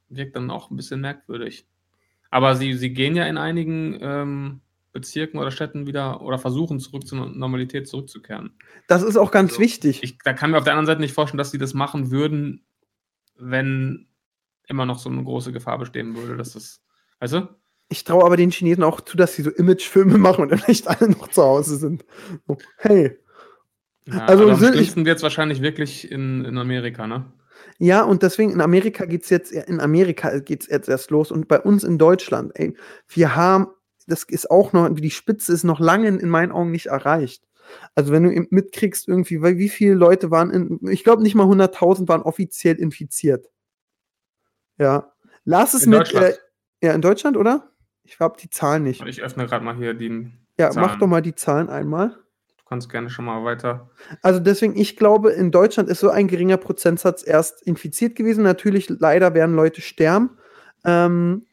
wirkt dann auch ein bisschen merkwürdig. Aber sie, sie gehen ja in einigen ähm, Bezirken oder Städten wieder oder versuchen zurück zur Normalität zurückzukehren. Das ist auch ganz Also, wichtig. Ich, da kann mir auf der anderen Seite nicht vorstellen, dass sie das machen würden, wenn immer noch so eine große Gefahr bestehen würde, dass das, weißt du? Ich traue aber den Chinesen auch zu, dass sie so Imagefilme machen und dann nicht alle noch zu Hause sind. So, hey. Ja, Also am sind- schlimmsten wird es wahrscheinlich wirklich in, in Amerika, ne? Ja, und deswegen in Amerika geht's jetzt, in Amerika geht's jetzt erst los und bei uns in Deutschland, ey, wir haben, das ist auch noch, die Spitze ist noch lange in meinen Augen nicht erreicht. Also wenn du eben mitkriegst irgendwie, weil wie viele Leute waren in, ich glaube nicht mal 100.000 waren offiziell infiziert. Ja. Lass es In mit? Äh, ja, in Deutschland, oder? Ich habe die Zahlen nicht. Ich öffne gerade mal hier die. Ja, Zahlen. mach doch mal die Zahlen einmal. Du kannst gerne schon mal weiter. Also deswegen, ich glaube, in Deutschland ist so ein geringer Prozentsatz erst infiziert gewesen. Natürlich, leider werden Leute sterben. Ähm,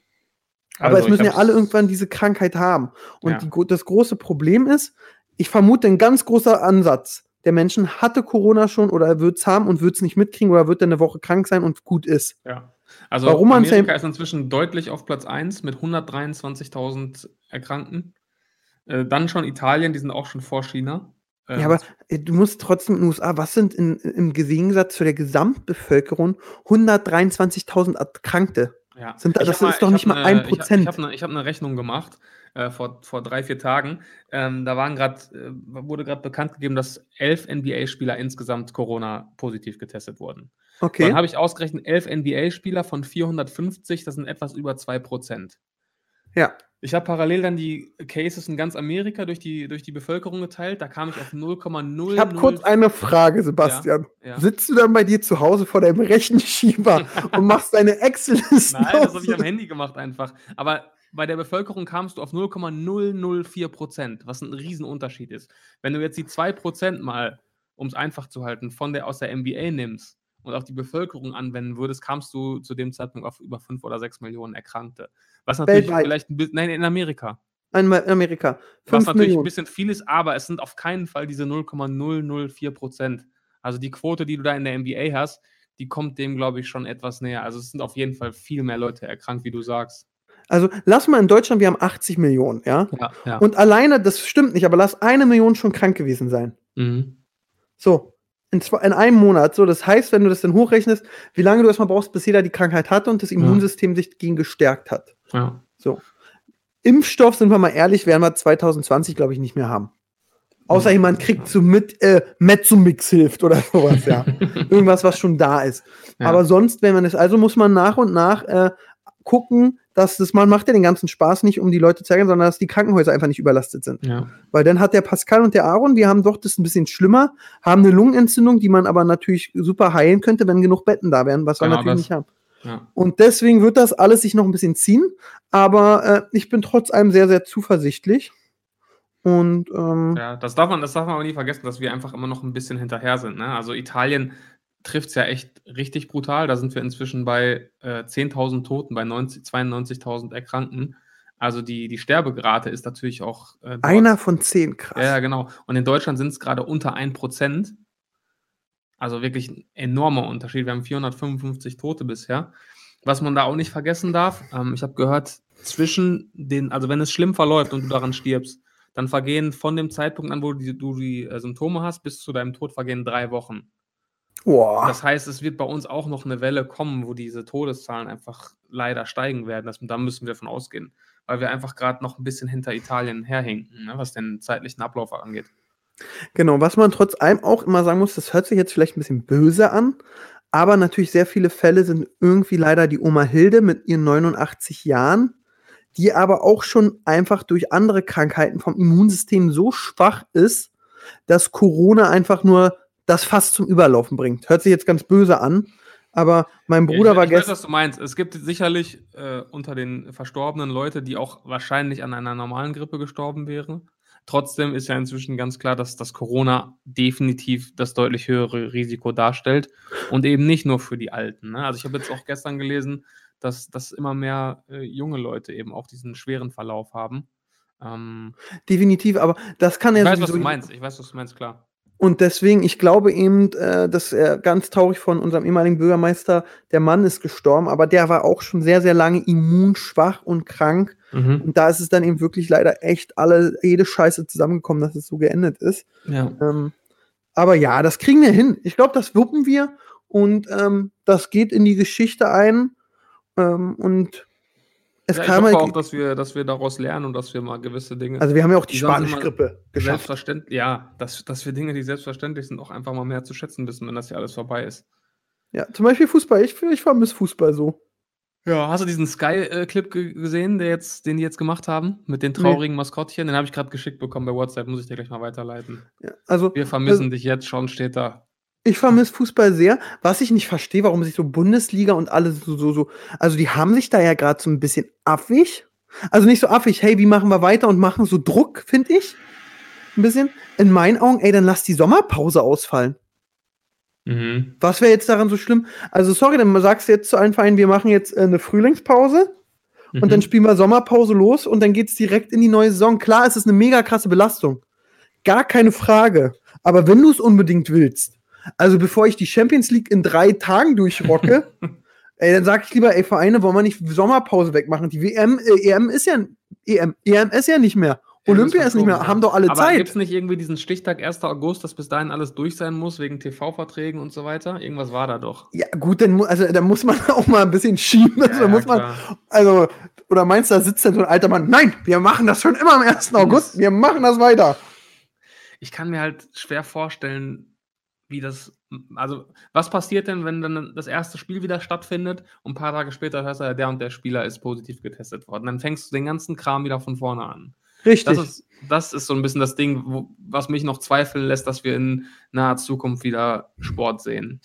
aber Also, es ich müssen ja alle irgendwann diese Krankheit haben. Und Ja. die, das große Problem ist, ich vermute, ein ganz großer Ansatz der Menschen hatte Corona schon oder wird es haben und wird es nicht mitkriegen oder wird dann eine Woche krank sein und gut ist. Ja. Also Warum man Amerika ist inzwischen deutlich auf Platz 1 mit 123.000 Erkrankten. Äh, dann schon Italien, die sind auch schon vor China. Äh, Ja, aber äh, du musst trotzdem in den USA, was sind in, im Gegensatz zu der Gesamtbevölkerung 123.000 Erkrankte? Ja. Sind das ist doch ich nicht mal ein Prozent. Ich habe eine hab ne Rechnung gemacht äh, vor, vor drei, vier Tagen. Ähm, da waren grad, äh, wurde gerade bekannt gegeben, dass elf NBA-Spieler insgesamt Corona-positiv getestet wurden. Dann Okay. habe ich ausgerechnet, elf NBA-Spieler von 450, das sind etwas über 2%. Ja. Ich habe parallel dann die Cases in ganz Amerika durch die, durch die Bevölkerung geteilt. Da kam ich auf 0,0. Ich habe kurz eine Frage, Sebastian. Ja. Sitzt du dann bei dir zu Hause vor deinem Rechenschieber und machst deine Excel-Listen? Nein, das habe ich am Handy gemacht einfach. Aber bei der Bevölkerung kamst du auf 0,004 Prozent, was ein Riesenunterschied ist. Wenn du jetzt die 2 Prozent mal, um es einfach zu halten, von der aus der NBA nimmst und auf die Bevölkerung anwenden würdest, kamst du zu dem Zeitpunkt auf über 5 oder 6 Millionen Erkrankte. Was natürlich Weltweit. vielleicht ein bisschen, nein, in Amerika. In Amerika. Was 5 natürlich ein Millionen. bisschen viel ist, aber es sind auf keinen Fall diese 0,004 Prozent. Also die Quote, die du da in der NBA hast, die kommt dem, glaube ich, schon etwas näher. Also es sind auf jeden Fall viel mehr Leute erkrankt, wie du sagst. Also lass mal in Deutschland, wir haben 80 Millionen, ja? Ja, ja. Und alleine, das stimmt nicht, aber lass eine Million schon krank gewesen sein. mhm. So, in, zwei, in einem Monat. So, das heißt, wenn du das dann hochrechnest, wie lange du erstmal brauchst, bis jeder die Krankheit hatte und das Immunsystem sich dagegen gestärkt hat. ja. So. Impfstoff, sind wir mal ehrlich, werden wir 2020, glaube ich, nicht mehr haben. Außer jemand kriegt so mit, äh, Mezzomix hilft oder sowas, ja. Irgendwas, was schon da ist. Ja. Aber sonst, wenn man es, also muss man nach und nach äh, gucken, dass das, man macht ja den ganzen Spaß nicht, um die Leute zu ärgern, sondern dass die Krankenhäuser einfach nicht überlastet sind. ja. Weil dann hat der Pascal und der Aaron, die haben doch das ein bisschen schlimmer, haben eine Lungenentzündung, die man aber natürlich super heilen könnte, wenn genug Betten da wären, was wir Genau natürlich das. nicht haben. ja. Und deswegen wird das alles sich noch ein bisschen ziehen, aber äh, ich bin trotz allem sehr, sehr zuversichtlich. Und ähm, Ja, das darf man, das darf man aber nie vergessen, dass wir einfach immer noch ein bisschen hinterher sind. Ne? Also Italien trifft es ja echt richtig brutal. Da sind wir inzwischen bei äh, 10.000 Toten, bei 90 92.000 Erkrankten. Also die, die Sterberate ist natürlich auch. Äh, einer von zehn, krass. Ja, genau. Und in Deutschland sind es gerade unter 1%. Also wirklich ein enormer Unterschied. Wir haben 455 Tote bisher. Was man da auch nicht vergessen darf, ähm, ich habe gehört, zwischen den, also wenn es schlimm verläuft und du daran stirbst, dann vergehen von dem Zeitpunkt an, wo die, du die äh, Symptome hast, bis zu deinem Tod vergehen drei Wochen. Boah. Das heißt, es wird bei uns auch noch eine Welle kommen, wo diese Todeszahlen einfach leider steigen werden. Das, da müssen wir von ausgehen, weil wir einfach gerade noch ein bisschen hinter Italien herhinken, ne, was den zeitlichen Ablauf angeht. Genau, was man trotz allem auch immer sagen muss, das hört sich jetzt vielleicht ein bisschen böse an, aber natürlich sehr viele Fälle sind irgendwie leider die Oma Hilde mit ihren 89 Jahren, die aber auch schon einfach durch andere Krankheiten vom Immunsystem so schwach ist, dass Corona einfach nur das Fass zum Überlaufen bringt. Hört sich jetzt ganz böse an, aber mein Bruder ich, war ich weiß, gestern. was du meinst. Es gibt sicherlich äh, unter den Verstorbenen Leute, die auch wahrscheinlich an einer normalen Grippe gestorben wären. Trotzdem ist ja inzwischen ganz klar, dass das Corona definitiv das deutlich höhere Risiko darstellt und eben nicht nur für die Alten. Ne? Also ich habe jetzt auch gestern gelesen, dass, dass immer mehr äh, junge Leute eben auch diesen schweren Verlauf haben. Ähm, Definitiv, aber das kann ich ja weiß, was du meinst. Ich weiß, was du meinst, klar. Und deswegen, ich glaube eben, äh, dass er ganz traurig von unserem ehemaligen Bürgermeister, der Mann ist gestorben, aber der war auch schon sehr, sehr lange immunschwach und krank. Mhm. Und da ist es dann eben wirklich leider echt alle, jede Scheiße zusammengekommen, dass es so geendet ist. Ja. Ähm, aber ja, das kriegen wir hin. Ich glaube, das wuppen wir und ähm, das geht in die Geschichte ein. Ähm, und es ja, ich kam hoffe auch, dass wir, dass wir daraus lernen und dass wir mal gewisse Dinge. also wir haben ja auch die immer Spanisch-Grippe geschafft. Selbstverständlich, ja, dass, dass wir Dinge, die selbstverständlich sind, auch einfach mal mehr zu schätzen wissen, wenn das ja alles vorbei ist. Ja, zum Beispiel Fußball. Ich, ich vermisse Fußball so. Ja, hast du diesen Sky-Clip ge gesehen, der jetzt, den die jetzt gemacht haben, mit den Nee. traurigen Maskottchen? Den habe ich gerade geschickt bekommen bei WhatsApp, muss ich dir gleich mal weiterleiten. Ja, also Wir vermissen dich jetzt schon, steht da. Ich vermisse Fußball sehr. Was ich nicht verstehe, warum sich so Bundesliga und alle so, so, so, also die haben sich da ja gerade so ein bisschen affig. Also nicht so affig, hey, wie machen wir weiter und machen so Druck, finde ich. Ein bisschen. In meinen Augen, ey, dann lass die Sommerpause ausfallen. Mhm. Was wäre jetzt daran so schlimm? Also, sorry, dann sagst du jetzt zu allen Vereinen, wir machen jetzt äh, eine Frühlingspause und dann Mhm. spielen wir Sommerpause los und dann geht's direkt in die neue Saison. Klar, es ist eine mega krasse Belastung. Gar keine Frage. Aber wenn du es unbedingt willst, also bevor ich die Champions League in drei Tagen durchrocke, ey, dann sag ich lieber, ey, Vereine, wollen wir nicht Sommerpause wegmachen? Die WM, äh, EM ist ja, EM, EM ist ja nicht mehr. Olympia ist nicht mehr, haben doch alle Aber Zeit. gibt es nicht irgendwie diesen Stichtag 1. August, dass bis dahin alles durch sein muss, wegen TV-Verträgen und so weiter? Irgendwas war da doch. Ja, gut, dann, also, dann muss man auch mal ein bisschen schieben. Also, Ja, ja, muss man, klar. also, oder meinst du, da sitzt dann so ein alter Mann? Nein, wir machen das schon immer am 1. August. Wir machen das weiter. ich kann mir halt schwer vorstellen, wie das. Also, was passiert denn, wenn dann das erste Spiel wieder stattfindet und ein paar Tage später hörst du, ja, der und der Spieler ist positiv getestet worden? Dann fängst du den ganzen Kram wieder von vorne an. Richtig. Das ist, das ist so ein bisschen das Ding, wo, was mich noch zweifeln lässt, dass wir in naher Zukunft wieder Sport sehen.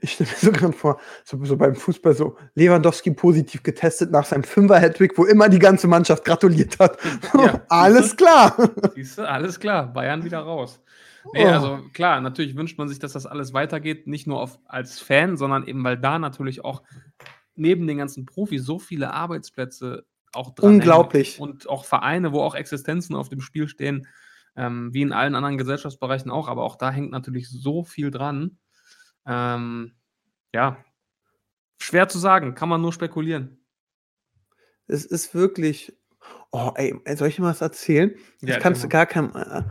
Ich stelle mir so gerade vor, so, so beim Fußball so, Lewandowski positiv getestet nach seinem Fünfer-Hattrick, wo immer die ganze Mannschaft gratuliert hat. Ja. Alles klar. Siehst du, alles klar, Bayern wieder raus. Nee, Oh. also klar, natürlich wünscht man sich, dass das alles weitergeht, nicht nur auf, als Fan, sondern eben, weil da natürlich auch neben den ganzen Profis so viele Arbeitsplätze auch dran Unglaublich. hängen und auch Vereine, wo auch Existenzen auf dem Spiel stehen, ähm, wie in allen anderen Gesellschaftsbereichen auch, aber auch da hängt natürlich so viel dran. Ähm, ja, schwer zu sagen, kann man nur spekulieren. Es ist wirklich. Oh, ey, soll ich dir mal was erzählen? Das Ja, kannst du erzähl gar keinem. Äh,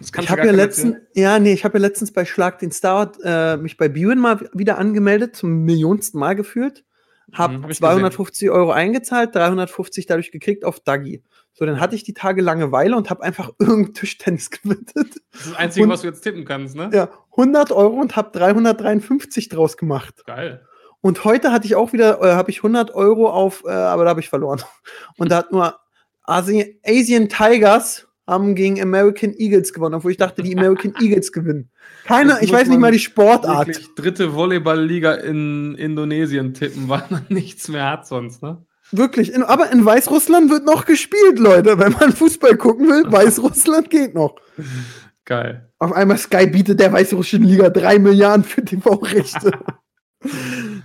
ich habe ja letztens, ja, nee, ich habe ja letztens bei Schlag den Star äh, mich bei Buen mal wieder angemeldet, zum millionsten Mal gefühlt. Hab, Mhm, hab ich 250 Euro eingezahlt, 350 dadurch gekriegt auf Dagi. So, dann hatte ich die Tage Langeweile und habe einfach irgendein Tischtennis gewettet. Das ist das Einzige, Und- was du jetzt tippen kannst, ne? Ja, 100 Euro und habe 353 draus gemacht. Geil. Und heute hatte ich auch wieder, äh, habe ich 100 Euro auf, äh, aber da habe ich verloren. Und da hat nur Asi Asian Tigers haben gegen American Eagles gewonnen, obwohl ich dachte, die American Eagles gewinnen. Keine, Jetzt ich weiß nicht mal die Sportart. Dritte Volleyballliga in Indonesien tippen, weil man nichts mehr hat sonst, ne? Wirklich. In, aber in Weißrussland wird noch gespielt, Leute. Wenn man Fußball gucken will, Weißrussland geht noch. Geil. Auf einmal Sky bietet der weißrussischen Liga drei Milliarden für TV-Rechte.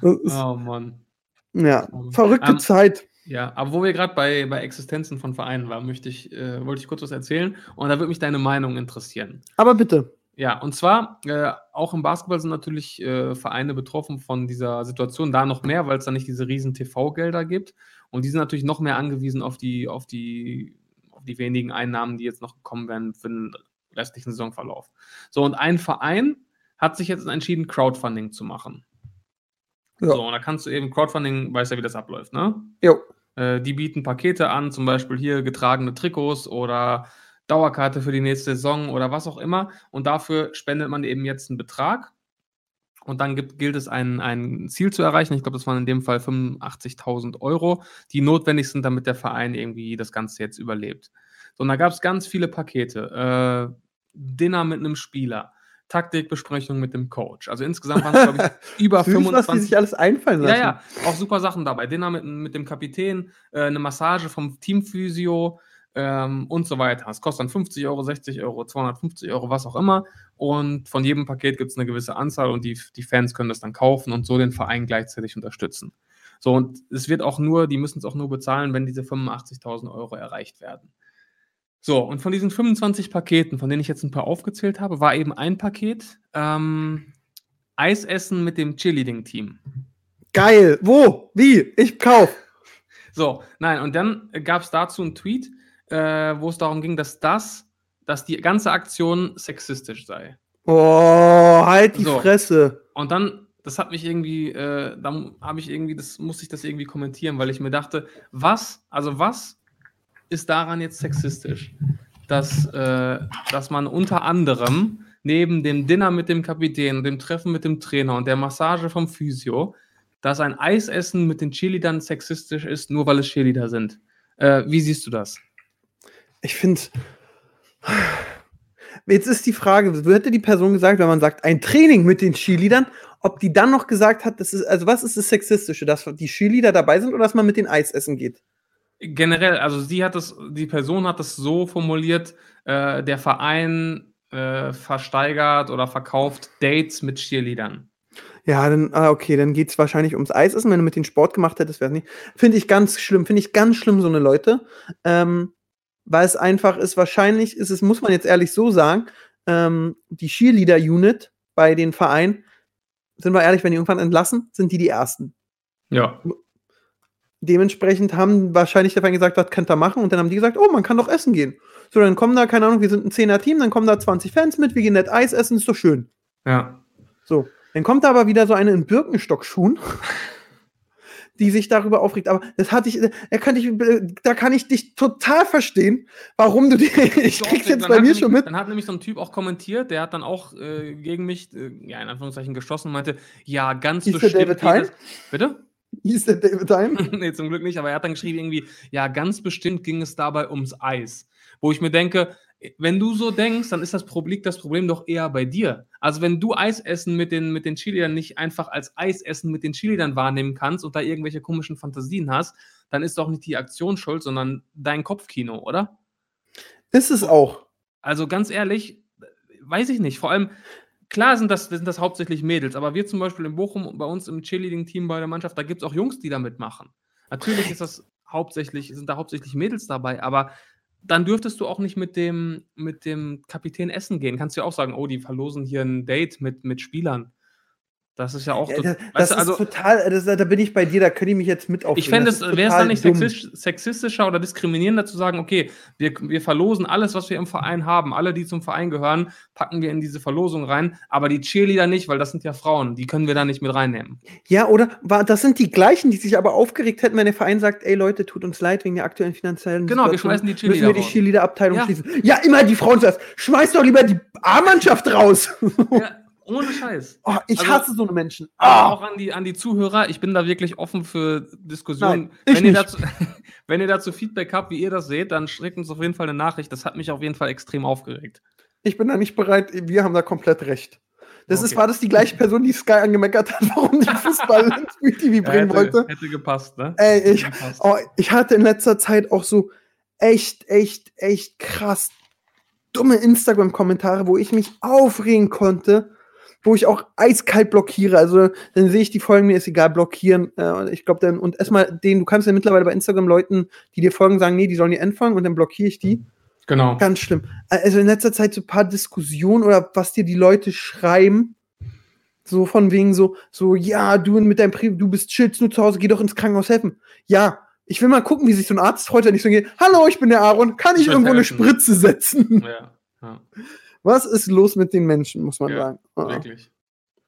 Oh Mann. ja, verrückte Ähm, Zeit. Ja, aber wo wir gerade bei, bei Existenzen von Vereinen waren, möchte ich, äh, wollte ich kurz was erzählen und da würde mich deine Meinung interessieren. Aber bitte. Ja, und zwar, äh, auch im Basketball sind natürlich äh, Vereine betroffen von dieser Situation, da noch mehr, weil es da nicht diese riesen TV-Gelder gibt. Und die sind natürlich noch mehr angewiesen auf die, auf die, auf die wenigen Einnahmen, die jetzt noch kommen werden für den restlichen Saisonverlauf. So, und ein Verein hat sich jetzt entschieden, Crowdfunding zu machen. Ja. So, und da kannst du eben, Crowdfunding, weißt ja, wie das abläuft, ne? Jo. Äh, die bieten Pakete an, zum Beispiel hier getragene Trikots oder Dauerkarte für die nächste Saison oder was auch immer. Und dafür spendet man eben jetzt einen Betrag. Und dann gibt, gilt es, ein, ein Ziel zu erreichen. Ich glaube, das waren in dem Fall 85.000 Euro, die notwendig sind, damit der Verein irgendwie das Ganze jetzt überlebt. So, und da gab es ganz viele Pakete. Äh, Dinner mit einem Spieler, Taktikbesprechung mit dem Coach. Also insgesamt waren es, glaube ich, über Süß, was die 25. sich alles einfallen Ja, lassen. ja, auch super Sachen dabei. Dinner mit, mit dem Kapitän, äh, eine Massage vom Teamphysio ähm, und so weiter. Es kostet dann 50 Euro, 60 Euro, 250 Euro, was auch immer. Und von jedem Paket gibt es eine gewisse Anzahl und die, die Fans können das dann kaufen und so den Verein gleichzeitig unterstützen. So, und es wird auch nur, die müssen es auch nur bezahlen, wenn diese 85.000 Euro erreicht werden. So, und von diesen 25 Paketen, von denen ich jetzt ein paar aufgezählt habe, war eben ein Paket ähm, Eisessen mit dem Cheerleading-Team. Geil. Wo? Wie? Ich kauf. So, nein, und dann gab es dazu einen Tweet, äh, wo es darum ging, dass das, dass die ganze Aktion sexistisch sei. Oh, halt die So. Fresse. Und dann, das hat mich irgendwie, äh, dann habe ich irgendwie, das musste ich das irgendwie kommentieren, weil ich mir dachte, was, also was ist daran jetzt sexistisch? Dass, äh, dass man unter anderem neben dem Dinner mit dem Kapitän, dem Treffen mit dem Trainer und der Massage vom Physio, dass ein Eisessen mit den Cheerleadern sexistisch ist, nur weil es Cheerleader sind. Äh, wie siehst du das? Ich finde. Jetzt ist die Frage, hätte die Person gesagt, wenn man sagt, ein Training mit den Cheerleadern, ob die dann noch gesagt hat, das ist, also was ist das Sexistische, dass die Cheerleader dabei sind oder dass man mit den Eis essen geht? Generell, also sie hat es, die Person hat es so formuliert, äh, der Verein äh, versteigert oder verkauft Dates mit Cheerleadern. Ja, dann, ah, okay, dann geht es wahrscheinlich ums Eisessen. Wenn du mit den Sport gemacht hättest, wäre es nicht. Finde ich ganz schlimm, finde ich ganz schlimm, so eine Leute. Ähm, weil es einfach ist, wahrscheinlich ist es, muss man jetzt ehrlich so sagen, ähm, die Cheerleader-Unit bei den Vereinen, sind wir ehrlich, wenn die irgendwann entlassen, sind die die Ersten. Ja. Dementsprechend haben wahrscheinlich der Verein gesagt, was könnt ihr machen? Und dann haben die gesagt, oh, man kann doch essen gehen. So, dann kommen da, keine Ahnung, wir sind ein Zehner-Team, dann kommen da 20 Fans mit, wir gehen nett Eis essen, ist doch schön. Ja. So, dann kommt da aber wieder so eine in Birkenstock-Schuhen, die sich darüber aufregt. Aber das hatte ich, da kann ich, da kann ich dich total verstehen, warum du die, ich Doch, krieg's jetzt bei mir nämlich- schon mit. Dann hat nämlich so ein Typ auch kommentiert, der hat dann auch äh, gegen mich, äh, ja, in Anführungszeichen geschossen und meinte, ja, ganz Hieß bestimmt. David geht Hein? es- Bitte? Hieß der David Hein? nee, zum Glück nicht, aber er hat dann geschrieben irgendwie, ja, ganz bestimmt ging es dabei ums Eis. Wo ich mir denke, wenn du so denkst, dann ist das Problem, das Problem doch eher bei dir. Also wenn du Eisessen mit den, mit den Cheerleadern nicht einfach als Eisessen mit den Cheerleadern wahrnehmen kannst und da irgendwelche komischen Fantasien hast, dann ist doch nicht die Aktion schuld, sondern dein Kopfkino, oder? Ist es auch. Also ganz ehrlich, weiß ich nicht. Vor allem, klar sind das, sind das hauptsächlich Mädels, aber wir zum Beispiel in Bochum, bei uns im Cheerleading-Team bei der Mannschaft, da gibt es auch Jungs, die da mitmachen. Natürlich ist das hauptsächlich, sind da hauptsächlich Mädels dabei, aber dann dürftest du auch nicht mit dem, mit dem Kapitän essen gehen. Kannst du ja auch sagen, oh, die verlosen hier ein Date mit, mit Spielern. Das ist ja auch Ja, das du, ist also total, das, da bin ich bei dir, da könnte ich mich jetzt mit aufregen. ich fände Das wäre es dann nicht sexistisch, sexistischer oder diskriminierender zu sagen, okay, wir, wir verlosen alles, was wir im Verein haben. Alle, die zum Verein gehören, packen wir in diese Verlosung rein, aber die Cheerleader nicht, weil das sind ja Frauen, die können wir da nicht mit reinnehmen. Ja, oder war, das sind die gleichen, die sich aber aufgeregt hätten, wenn der Verein sagt, ey Leute, tut uns leid wegen der aktuellen finanziellen Genau, wir schmeißen die Müssen Cheerleader wir die. Cheerleader-Abteilung Ja. schließen. Ja, immer die Frauen zuerst. Schmeißt doch lieber die A-Mannschaft raus. Ja, ohne Scheiß. Oh, ich Also- hasse so eine Menschen. Ah. auch an die, an die Zuhörer, ich bin da wirklich offen für Diskussionen. Nein, wenn, ihr dazu, wenn ihr dazu Feedback habt, wie ihr das seht, dann schickt uns auf jeden Fall eine Nachricht. Das hat mich auf jeden Fall extrem aufgeregt. Ich bin da nicht bereit. Wir haben da komplett recht. Das ist, Okay. war das die gleiche Person, die Sky angemeckert hat, warum die Fußball ins Free TV bringen hätte, wollte? hätte gepasst, ne? Ey, ich, gepasst. oh, ich hatte in letzter Zeit auch so echt, echt, echt krass dumme Instagram-Kommentare, wo ich mich aufregen konnte, wo ich auch eiskalt blockiere. Also dann sehe ich die Folgen, mir ist egal, blockieren. Äh, ich glaube dann, und erstmal den, du kannst ja mittlerweile bei Instagram Leuten, die dir folgen, sagen, nee, die sollen dir entfolgen und dann blockiere ich die. Genau. Ganz schlimm. Also in letzter Zeit so ein paar Diskussionen oder was dir die Leute schreiben. So von wegen so, so, ja, du mit deinem Pri du bist chillst nur zu Hause, geh doch ins Krankenhaus helfen. Ja, ich will mal gucken, wie sich so ein Arzt freut, wenn ich so gehe, hallo, ich bin der Aaron, kann ich Ich irgendwo eine möchte helfen. Spritze setzen? Ja, ja, Was ist los mit den Menschen, muss man Ja, sagen. Ah. wirklich.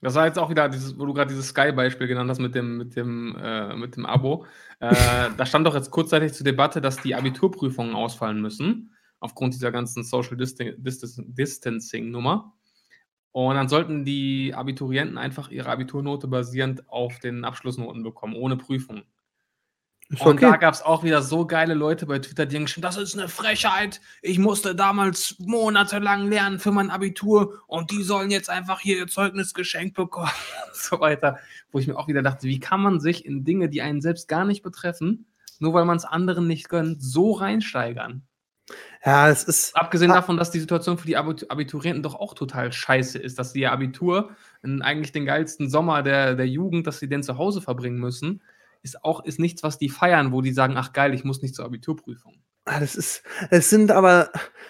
Das war jetzt auch wieder, dieses, wo du gerade dieses Sky-Beispiel genannt hast mit dem, mit dem, äh, mit dem Abo. Äh, da stand doch jetzt kurzzeitig zur Debatte, dass die Abiturprüfungen ausfallen müssen, aufgrund dieser ganzen Social Distan Distan Distancing-Nummer. Und dann sollten die Abiturienten einfach ihre Abiturnote basierend auf den Abschlussnoten bekommen, ohne Prüfung. Ist Und da okay. gab es auch wieder so geile Leute bei Twitter, die haben geschrieben, das ist eine Frechheit. Ich musste damals monatelang lernen für mein Abitur und die sollen jetzt einfach hier ihr Zeugnis geschenkt bekommen und so weiter. Wo ich mir auch wieder dachte, wie kann man sich in Dinge, die einen selbst gar nicht betreffen, nur weil man es anderen nicht gönnt, so reinsteigern? Ja, es ist. Abgesehen Ah. davon, dass die Situation für die Abit- Abiturienten doch auch total scheiße ist, dass sie ihr Abitur, in eigentlich den geilsten Sommer der, der Jugend, dass sie den zu Hause verbringen müssen, ist auch ist nichts, was die feiern, wo die sagen, ach geil, ich muss nicht zur Abiturprüfung. Ah, Das ist, es sind aber,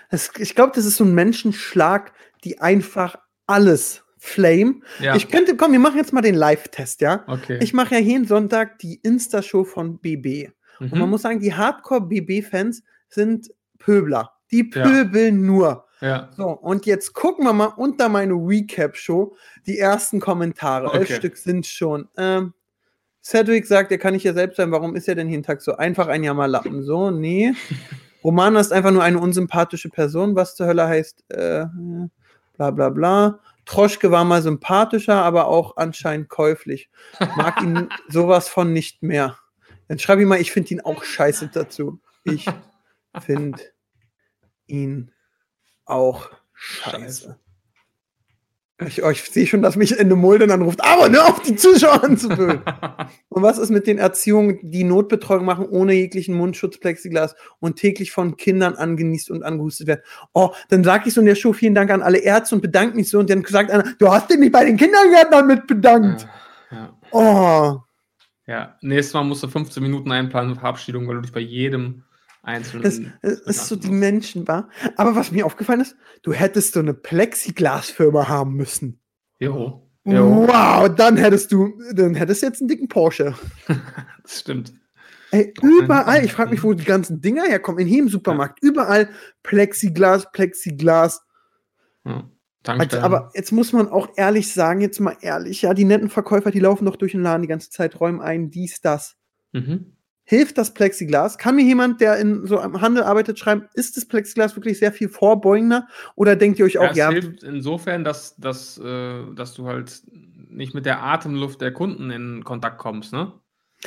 es, ich glaube, das ist so ein Menschenschlag, die einfach alles flame. Ja, Ich könnte, komm, wir machen jetzt mal den Live-Test, ja? okay. Ich mache ja jeden Sonntag die Insta-Show von BB. Und man Mhm. muss sagen, die Hardcore-BB-Fans sind Pöbler. Die Ja. pöbeln nur. ja. So, und jetzt gucken wir mal unter meine Recap-Show die ersten Kommentare. Elf Okay. Stück sind schon. Ähm, Cedric sagt, er kann nicht ja selbst sein. Warum ist er denn jeden Tag so? Einfach ein Jammerlappen. So, nee. Romana ist einfach nur eine unsympathische Person. Was zur Hölle heißt, äh, bla bla bla. Troschke war mal sympathischer, aber auch anscheinend käuflich. Mag ihn sowas von nicht mehr. Dann schreibe ich mal, ich finde ihn auch scheiße dazu. Ich finde ihn auch scheiße. Scheiße. Ich, oh, ich sehe schon, dass mich Ende Mulde dann ruft, aber hör auf, die Zuschauer anzupölen. Und was ist mit den Erziehungen, die Notbetreuung machen, ohne jeglichen Mundschutz, Plexiglas und täglich von Kindern angenießt und angehustet werden? Oh, dann sage ich so in der Show, vielen Dank an alle Ärzte und bedanke mich so. Und dann sagt einer, du hast dich nicht bei den Kindergärtnern mit bedankt. ja. Oh, ja, nächstes Mal musst du 15 Minuten einplanen mit Verabschiedung, weil du dich bei jedem einzelnen. das, das ist so die Menschen, war. Aber was mir aufgefallen ist, du hättest so eine Plexiglasfirma haben müssen. Jo. Jo. Wow, dann hättest du, dann hättest du jetzt einen dicken Porsche. Das stimmt. Ey, überall, ich frage mich, wo die ganzen Dinger herkommen. In jedem Supermarkt, überall Plexiglas, Plexiglas. Ja. Also, aber jetzt muss man auch ehrlich sagen, jetzt mal ehrlich, ja, die netten Verkäufer, die laufen doch durch den Laden die ganze Zeit, räumen ein, dies, das. mhm. Hilft das Plexiglas? Kann mir jemand, der in so einem Handel arbeitet, schreiben, ist das Plexiglas wirklich sehr viel vorbeugender? Oder denkt ihr euch Ja, auch, es ja, hilft insofern, dass, dass, äh, dass du halt nicht mit der Atemluft der Kunden in Kontakt kommst, ne?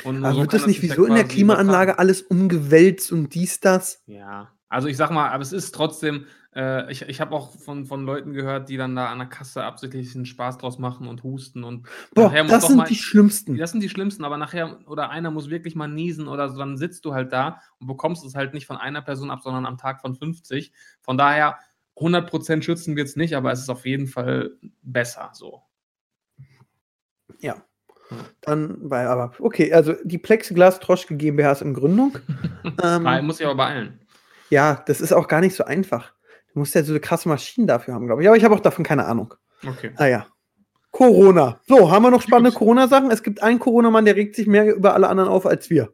Und also so wird das nicht ja wieso in der Klimaanlage alles umgewälzt und dies, das? Ja, also ich sag mal, aber es ist trotzdem, äh, ich, ich habe auch von, von Leuten gehört, die dann da an der Kasse absichtlich einen Spaß draus machen und husten und Boah, nachher muss das sind mal- die schlimmsten. Das sind die schlimmsten, aber nachher, oder einer muss wirklich mal niesen oder so, dann sitzt du halt da und bekommst es halt nicht von einer Person ab, sondern am Tag von 50. Von daher, 100% schützen wir es nicht, aber es ist auf jeden Fall besser so. Ja. Dann, weil, aber, okay, also die Plexiglas Troschke GmbH ist in Gründung. ähm, muss ich aber beeilen. ja, das ist auch gar nicht so einfach. Du musst ja so krasse Maschinen dafür haben, glaube ich. Aber ich habe auch davon keine Ahnung. Okay. Ah ja. Corona. So, haben wir noch spannende. Corona-Sachen? Es gibt einen Corona-Mann, der regt sich mehr über alle anderen auf als wir.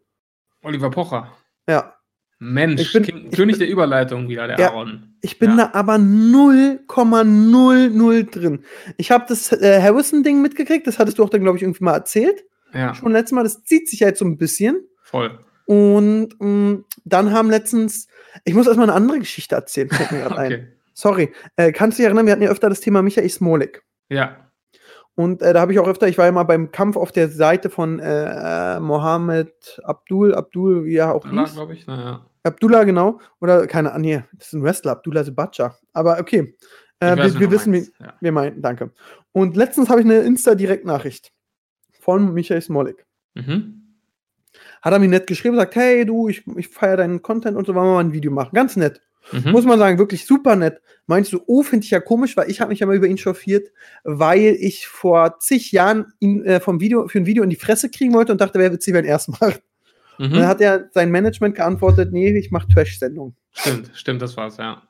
Oliver Pocher. Ja. Mensch, Ich bin- King, König der Überleitung wieder, der Ja. Aaron. Ich bin Ja. da aber 0,00 drin. Ich habe das äh, Harrison-Ding mitgekriegt, das hattest du auch dann, glaube ich, irgendwie mal erzählt. Ja, Schon letztes Mal, das zieht sich ja jetzt so ein bisschen. voll. Und mh, dann haben letztens, ich muss erstmal eine andere Geschichte erzählen, fällt mir gerade ein. Okay. Sorry. Äh, kannst du dich erinnern, wir hatten ja öfter das Thema Michael Smolik. Ja, Und äh, da habe ich auch öfter, ich war ja mal beim Kampf auf der Seite von äh, Mohammed Abdul, Abdul, wie er auch hieß. glaube ich. Naja. Abdullah, genau. Oder keine Ahnung, nee, das ist ein Wrestler, Abdullah Sebacha. Aber okay. Äh, wir, wir wissen, wie, ja. wir meinen, danke. Und letztens habe ich eine Insta-Direktnachricht von Michael Smolik. Mhm. Hat er mir nett geschrieben, sagt, hey du, ich, ich feiere deinen Content und so, wollen wir mal ein Video machen. Ganz nett. Mhm. Muss man sagen, wirklich super nett. Meinst du, oh, finde ich ja komisch, weil ich habe mich ja mal über ihn chauffiert, weil ich vor zig Jahren ihn äh, vom Video, für ein Video in die Fresse kriegen wollte und dachte, wäre witzig, wenn er es macht. Und dann Mhm. hat er sein Management geantwortet, nee, ich mache Trash-Sendungen. Stimmt, stimmt, das war's, ja.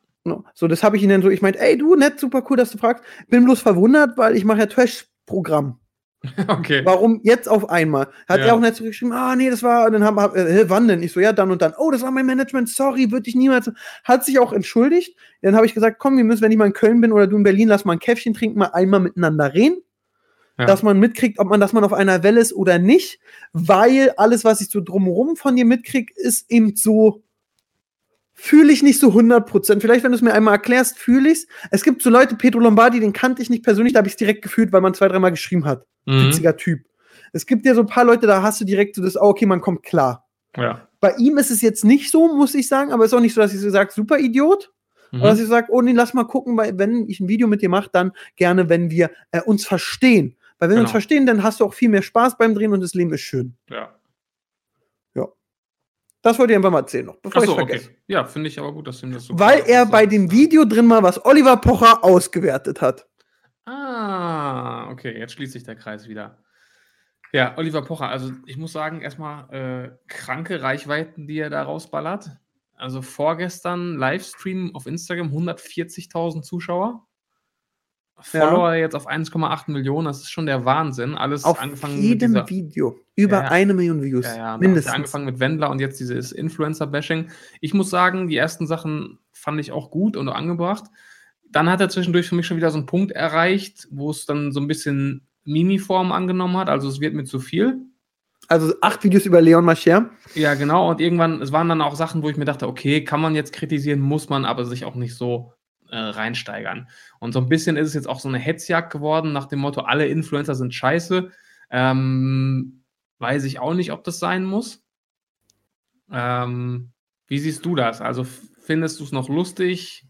So, das habe ich ihn dann so, ich meinte, ey du, nett, super cool, dass du fragst. Bin bloß verwundert, weil ich mache ja Trash-Programm. Okay. Warum jetzt auf einmal? Hat Ja. er auch nett zurückgeschrieben, ah nee, das war, dann haben äh, wann denn? Ich so, ja, dann und dann. Oh, das war mein Management, sorry, würde ich niemals. Hat sich auch entschuldigt. Dann habe ich gesagt, komm, wir müssen, wenn ich mal in Köln bin oder du in Berlin, lass mal ein Käffchen trinken, mal einmal miteinander reden. Ja. Dass man mitkriegt, ob man, dass man auf einer Welle ist oder nicht, weil alles, was ich so drumherum von dir mitkriege, ist eben so, fühle ich nicht so 100%. Vielleicht, wenn du es mir einmal erklärst, fühle ich es. Es gibt so Leute, Pedro Lombardi, den kannte ich nicht persönlich, da habe ich es direkt gefühlt, weil man zwei, dreimal geschrieben hat Mhm. witziger Typ. Es gibt ja so ein paar Leute, da hast du direkt so das, oh, okay, man kommt klar. Ja. Bei ihm ist es jetzt nicht so, muss ich sagen, aber es ist auch nicht so, dass ich so sage, super Idiot. Mhm. Oder dass ich sage, oh nee, lass mal gucken, weil wenn ich ein Video mit dir mache, dann gerne, wenn wir äh, uns verstehen. Weil wenn wir uns Genau. verstehen, dann hast du auch viel mehr Spaß beim Drehen und das Leben ist schön. ja. Das wollte ich einfach mal erzählen noch, bevor ich Achso, es vergesse. okay. Ja, finde ich aber gut, dass du ihm das so Weil er bei dem Video drin war, was Oliver Pocher ausgewertet hat. Ah, okay, jetzt schließt sich der Kreis wieder. Ja, Oliver Pocher, also ich muss sagen, erstmal äh, kranke Reichweiten, die er da rausballert. Also vorgestern Livestream auf Instagram 140.000 Zuschauer. Ja. Follower jetzt auf 1,8 Millionen, das ist schon der Wahnsinn. Alles Auf angefangen mit jedem dieser, Video. Über Ja. eine Million Views. ja, ja, Mindestens. Angefangen mit Wendler und jetzt dieses Influencer-Bashing. Ich muss sagen, die ersten Sachen fand ich auch gut und angebracht. Dann hat er zwischendurch für mich schon wieder so einen Punkt erreicht, wo es dann so ein bisschen Mimi-Form angenommen hat. Also es wird mir zu viel. Also acht Videos über Leon Mascher. Ja, genau. Und irgendwann, es waren dann auch Sachen, wo ich mir dachte, okay, kann man jetzt kritisieren, muss man aber sich auch nicht so äh, reinsteigern. Und so ein bisschen ist es jetzt auch so eine Hetzjagd geworden, nach dem Motto, alle Influencer sind scheiße. Ähm, weiß ich auch nicht, ob das sein muss. Ähm, wie siehst du das? Also findest du es noch lustig?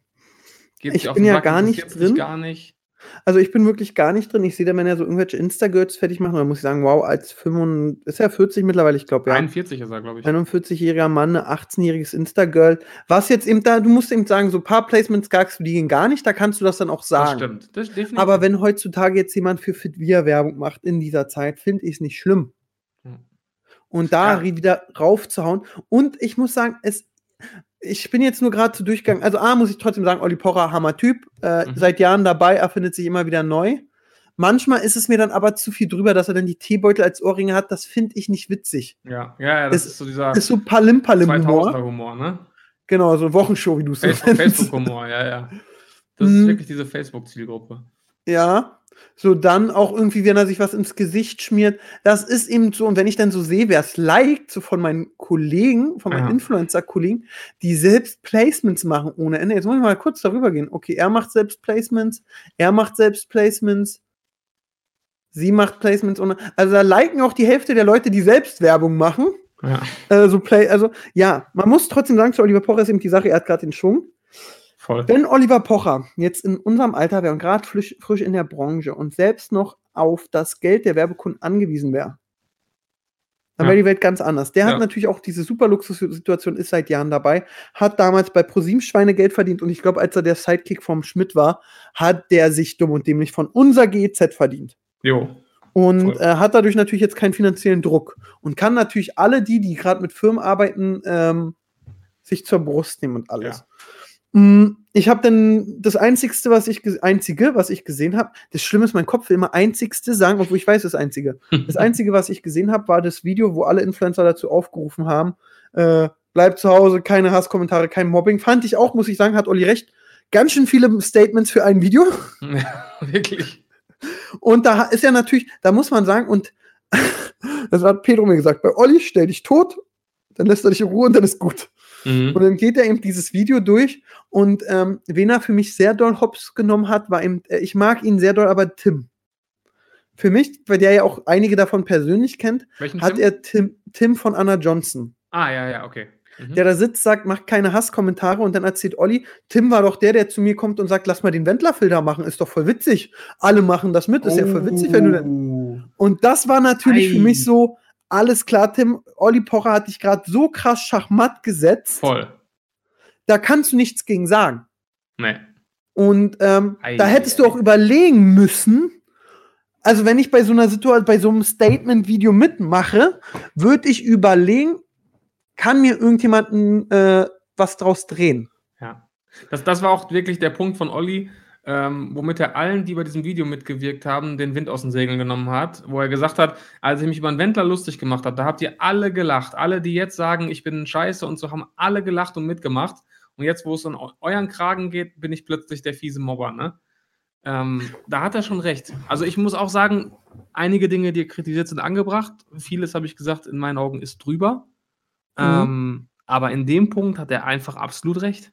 Geht's Ich bin ja gar nicht drin. Gar nicht. Also ich bin wirklich gar nicht drin. Ich sehe da, wenn er so irgendwelche Insta-Girls fertig macht, dann muss ich sagen, wow, als 45, ist er 40 mittlerweile, ich glaube, ja. 41 ist er, glaube ich. 41-jähriger Mann, ein 18-jähriges Insta-Girl. Was jetzt eben da, du musst eben sagen, so ein paar Placements gabst du, die gehen gar nicht, da kannst du das dann auch das sagen. stimmt. Das definitiv. Aber wenn heutzutage jetzt jemand für Fitvia Werbung macht in dieser Zeit, finde ich es nicht schlimm. Hm. Und da Ja. wieder raufzuhauen. Und ich muss sagen, es, ich bin jetzt nur gerade zu durchgegangen. Also, A, muss ich trotzdem sagen, Olli Pocher, Hammer-Typ. Äh, Mhm. Seit Jahren dabei, erfindet sich immer wieder neu. Manchmal ist es mir dann aber zu viel drüber, dass er dann die Teebeutel als Ohrringe hat. Das finde ich nicht witzig. ja, ja, ja, das Es- ist so dieser Das ist so Palim-Palim-Humor. 2000er Humor, ne? Genau, so Wochenshow, wie du es so Facebook-. Facebook-Humor, ja, ja. Das ist Mhm. wirklich diese Facebook-Zielgruppe. Ja. So dann auch irgendwie, wenn er sich was ins Gesicht schmiert. Das ist eben so, und wenn ich dann so sehe, wer es liked, so von meinen Kollegen, von meinen Ja. Influencer-Kollegen, die selbst Placements machen ohne Ende. Jetzt muss ich mal kurz darüber gehen. Okay, er macht selbst Placements, er macht selbst Placements, sie macht Placements ohne. Also da liken auch die Hälfte der Leute, die selbst Werbung machen. Ja, Äh, so Play, also ja, man muss trotzdem sagen, zu Oliver Pocher ist eben die Sache, er hat gerade den Schwung. Voll. Wenn Oliver Pocher jetzt in unserem Alter wäre und gerade frisch, frisch in der Branche und selbst noch auf das Geld der Werbekunden angewiesen wäre, dann Ja. wäre die Welt ganz anders. Der Ja. hat natürlich auch diese super Luxussituation, ist seit Jahren dabei, hat damals bei ProSieben Schweine Geld verdient und ich glaube, als er der Sidekick vom Schmidt war, hat der sich dumm und dämlich von unser GEZ verdient. Jo. Und äh, hat dadurch natürlich jetzt keinen finanziellen Druck und kann natürlich alle die, die gerade mit Firmen arbeiten, ähm, sich zur Brust nehmen und alles. Mm, Ich habe dann das einzigste, was ich ge- einzige, was ich gesehen habe. Das Schlimme ist, mein Kopf will immer einzigste sagen, obwohl ich weiß, das einzige. Das einzige, was ich gesehen habe, war das Video, wo alle Influencer dazu aufgerufen haben: äh, Bleib zu Hause, keine Hasskommentare, kein Mobbing. Fand ich auch, muss ich sagen, hat Olli recht. Ganz schön viele Statements für ein Video. Wirklich. Und da ist ja natürlich, da muss man sagen, und das hat Pedro mir gesagt: Bei Olli stell dich tot, dann lässt er dich in Ruhe und dann ist gut. Und Mhm. dann geht er eben dieses Video durch und ähm, wen er für mich sehr doll hops genommen hat, war eben, äh, ich mag ihn sehr doll, aber Tim. Für mich, weil der ja auch einige davon persönlich kennt, Welchen hat Tim? er Tim, Tim von Anna Johnson, Ah, ja, ja, okay. Mhm. der da sitzt, sagt, macht keine Hasskommentare und dann erzählt Olli, Tim war doch der, der zu mir kommt und sagt, lass mal den Wendlerfilter machen, ist doch voll witzig. Alle machen das mit, ist ja voll witzig, wenn du dann Oh. und das war natürlich für Ei. mich so, alles klar, Tim, Olli Pocher hat dich gerade so krass schachmatt gesetzt, Voll. da kannst du nichts gegen sagen. Nee. Und ähm, Ei, da hättest du ei. auch überlegen müssen, also wenn ich bei so einer Situation, bei so einem Statement-Video mitmache, würde ich überlegen, kann mir irgendjemanden äh, was draus drehen? Ja. Das, das war auch wirklich der Punkt von Olli, ähm, womit er allen, die bei diesem Video mitgewirkt haben, den Wind aus den Segeln genommen hat, wo er gesagt hat, als ich mich über einen Wendler lustig gemacht habe, da habt ihr alle gelacht. Alle, die jetzt sagen, ich bin scheiße und so, haben alle gelacht und mitgemacht. Und jetzt, wo es eu- euren Kragen geht, bin ich plötzlich der fiese Mobber, ne? Ähm, da hat er schon recht. Also ich muss auch sagen, einige Dinge, die er kritisiert, sind angebracht. Vieles, habe ich gesagt, in meinen Augen ist drüber. Mhm. Ähm, aber in dem Punkt hat er einfach absolut recht.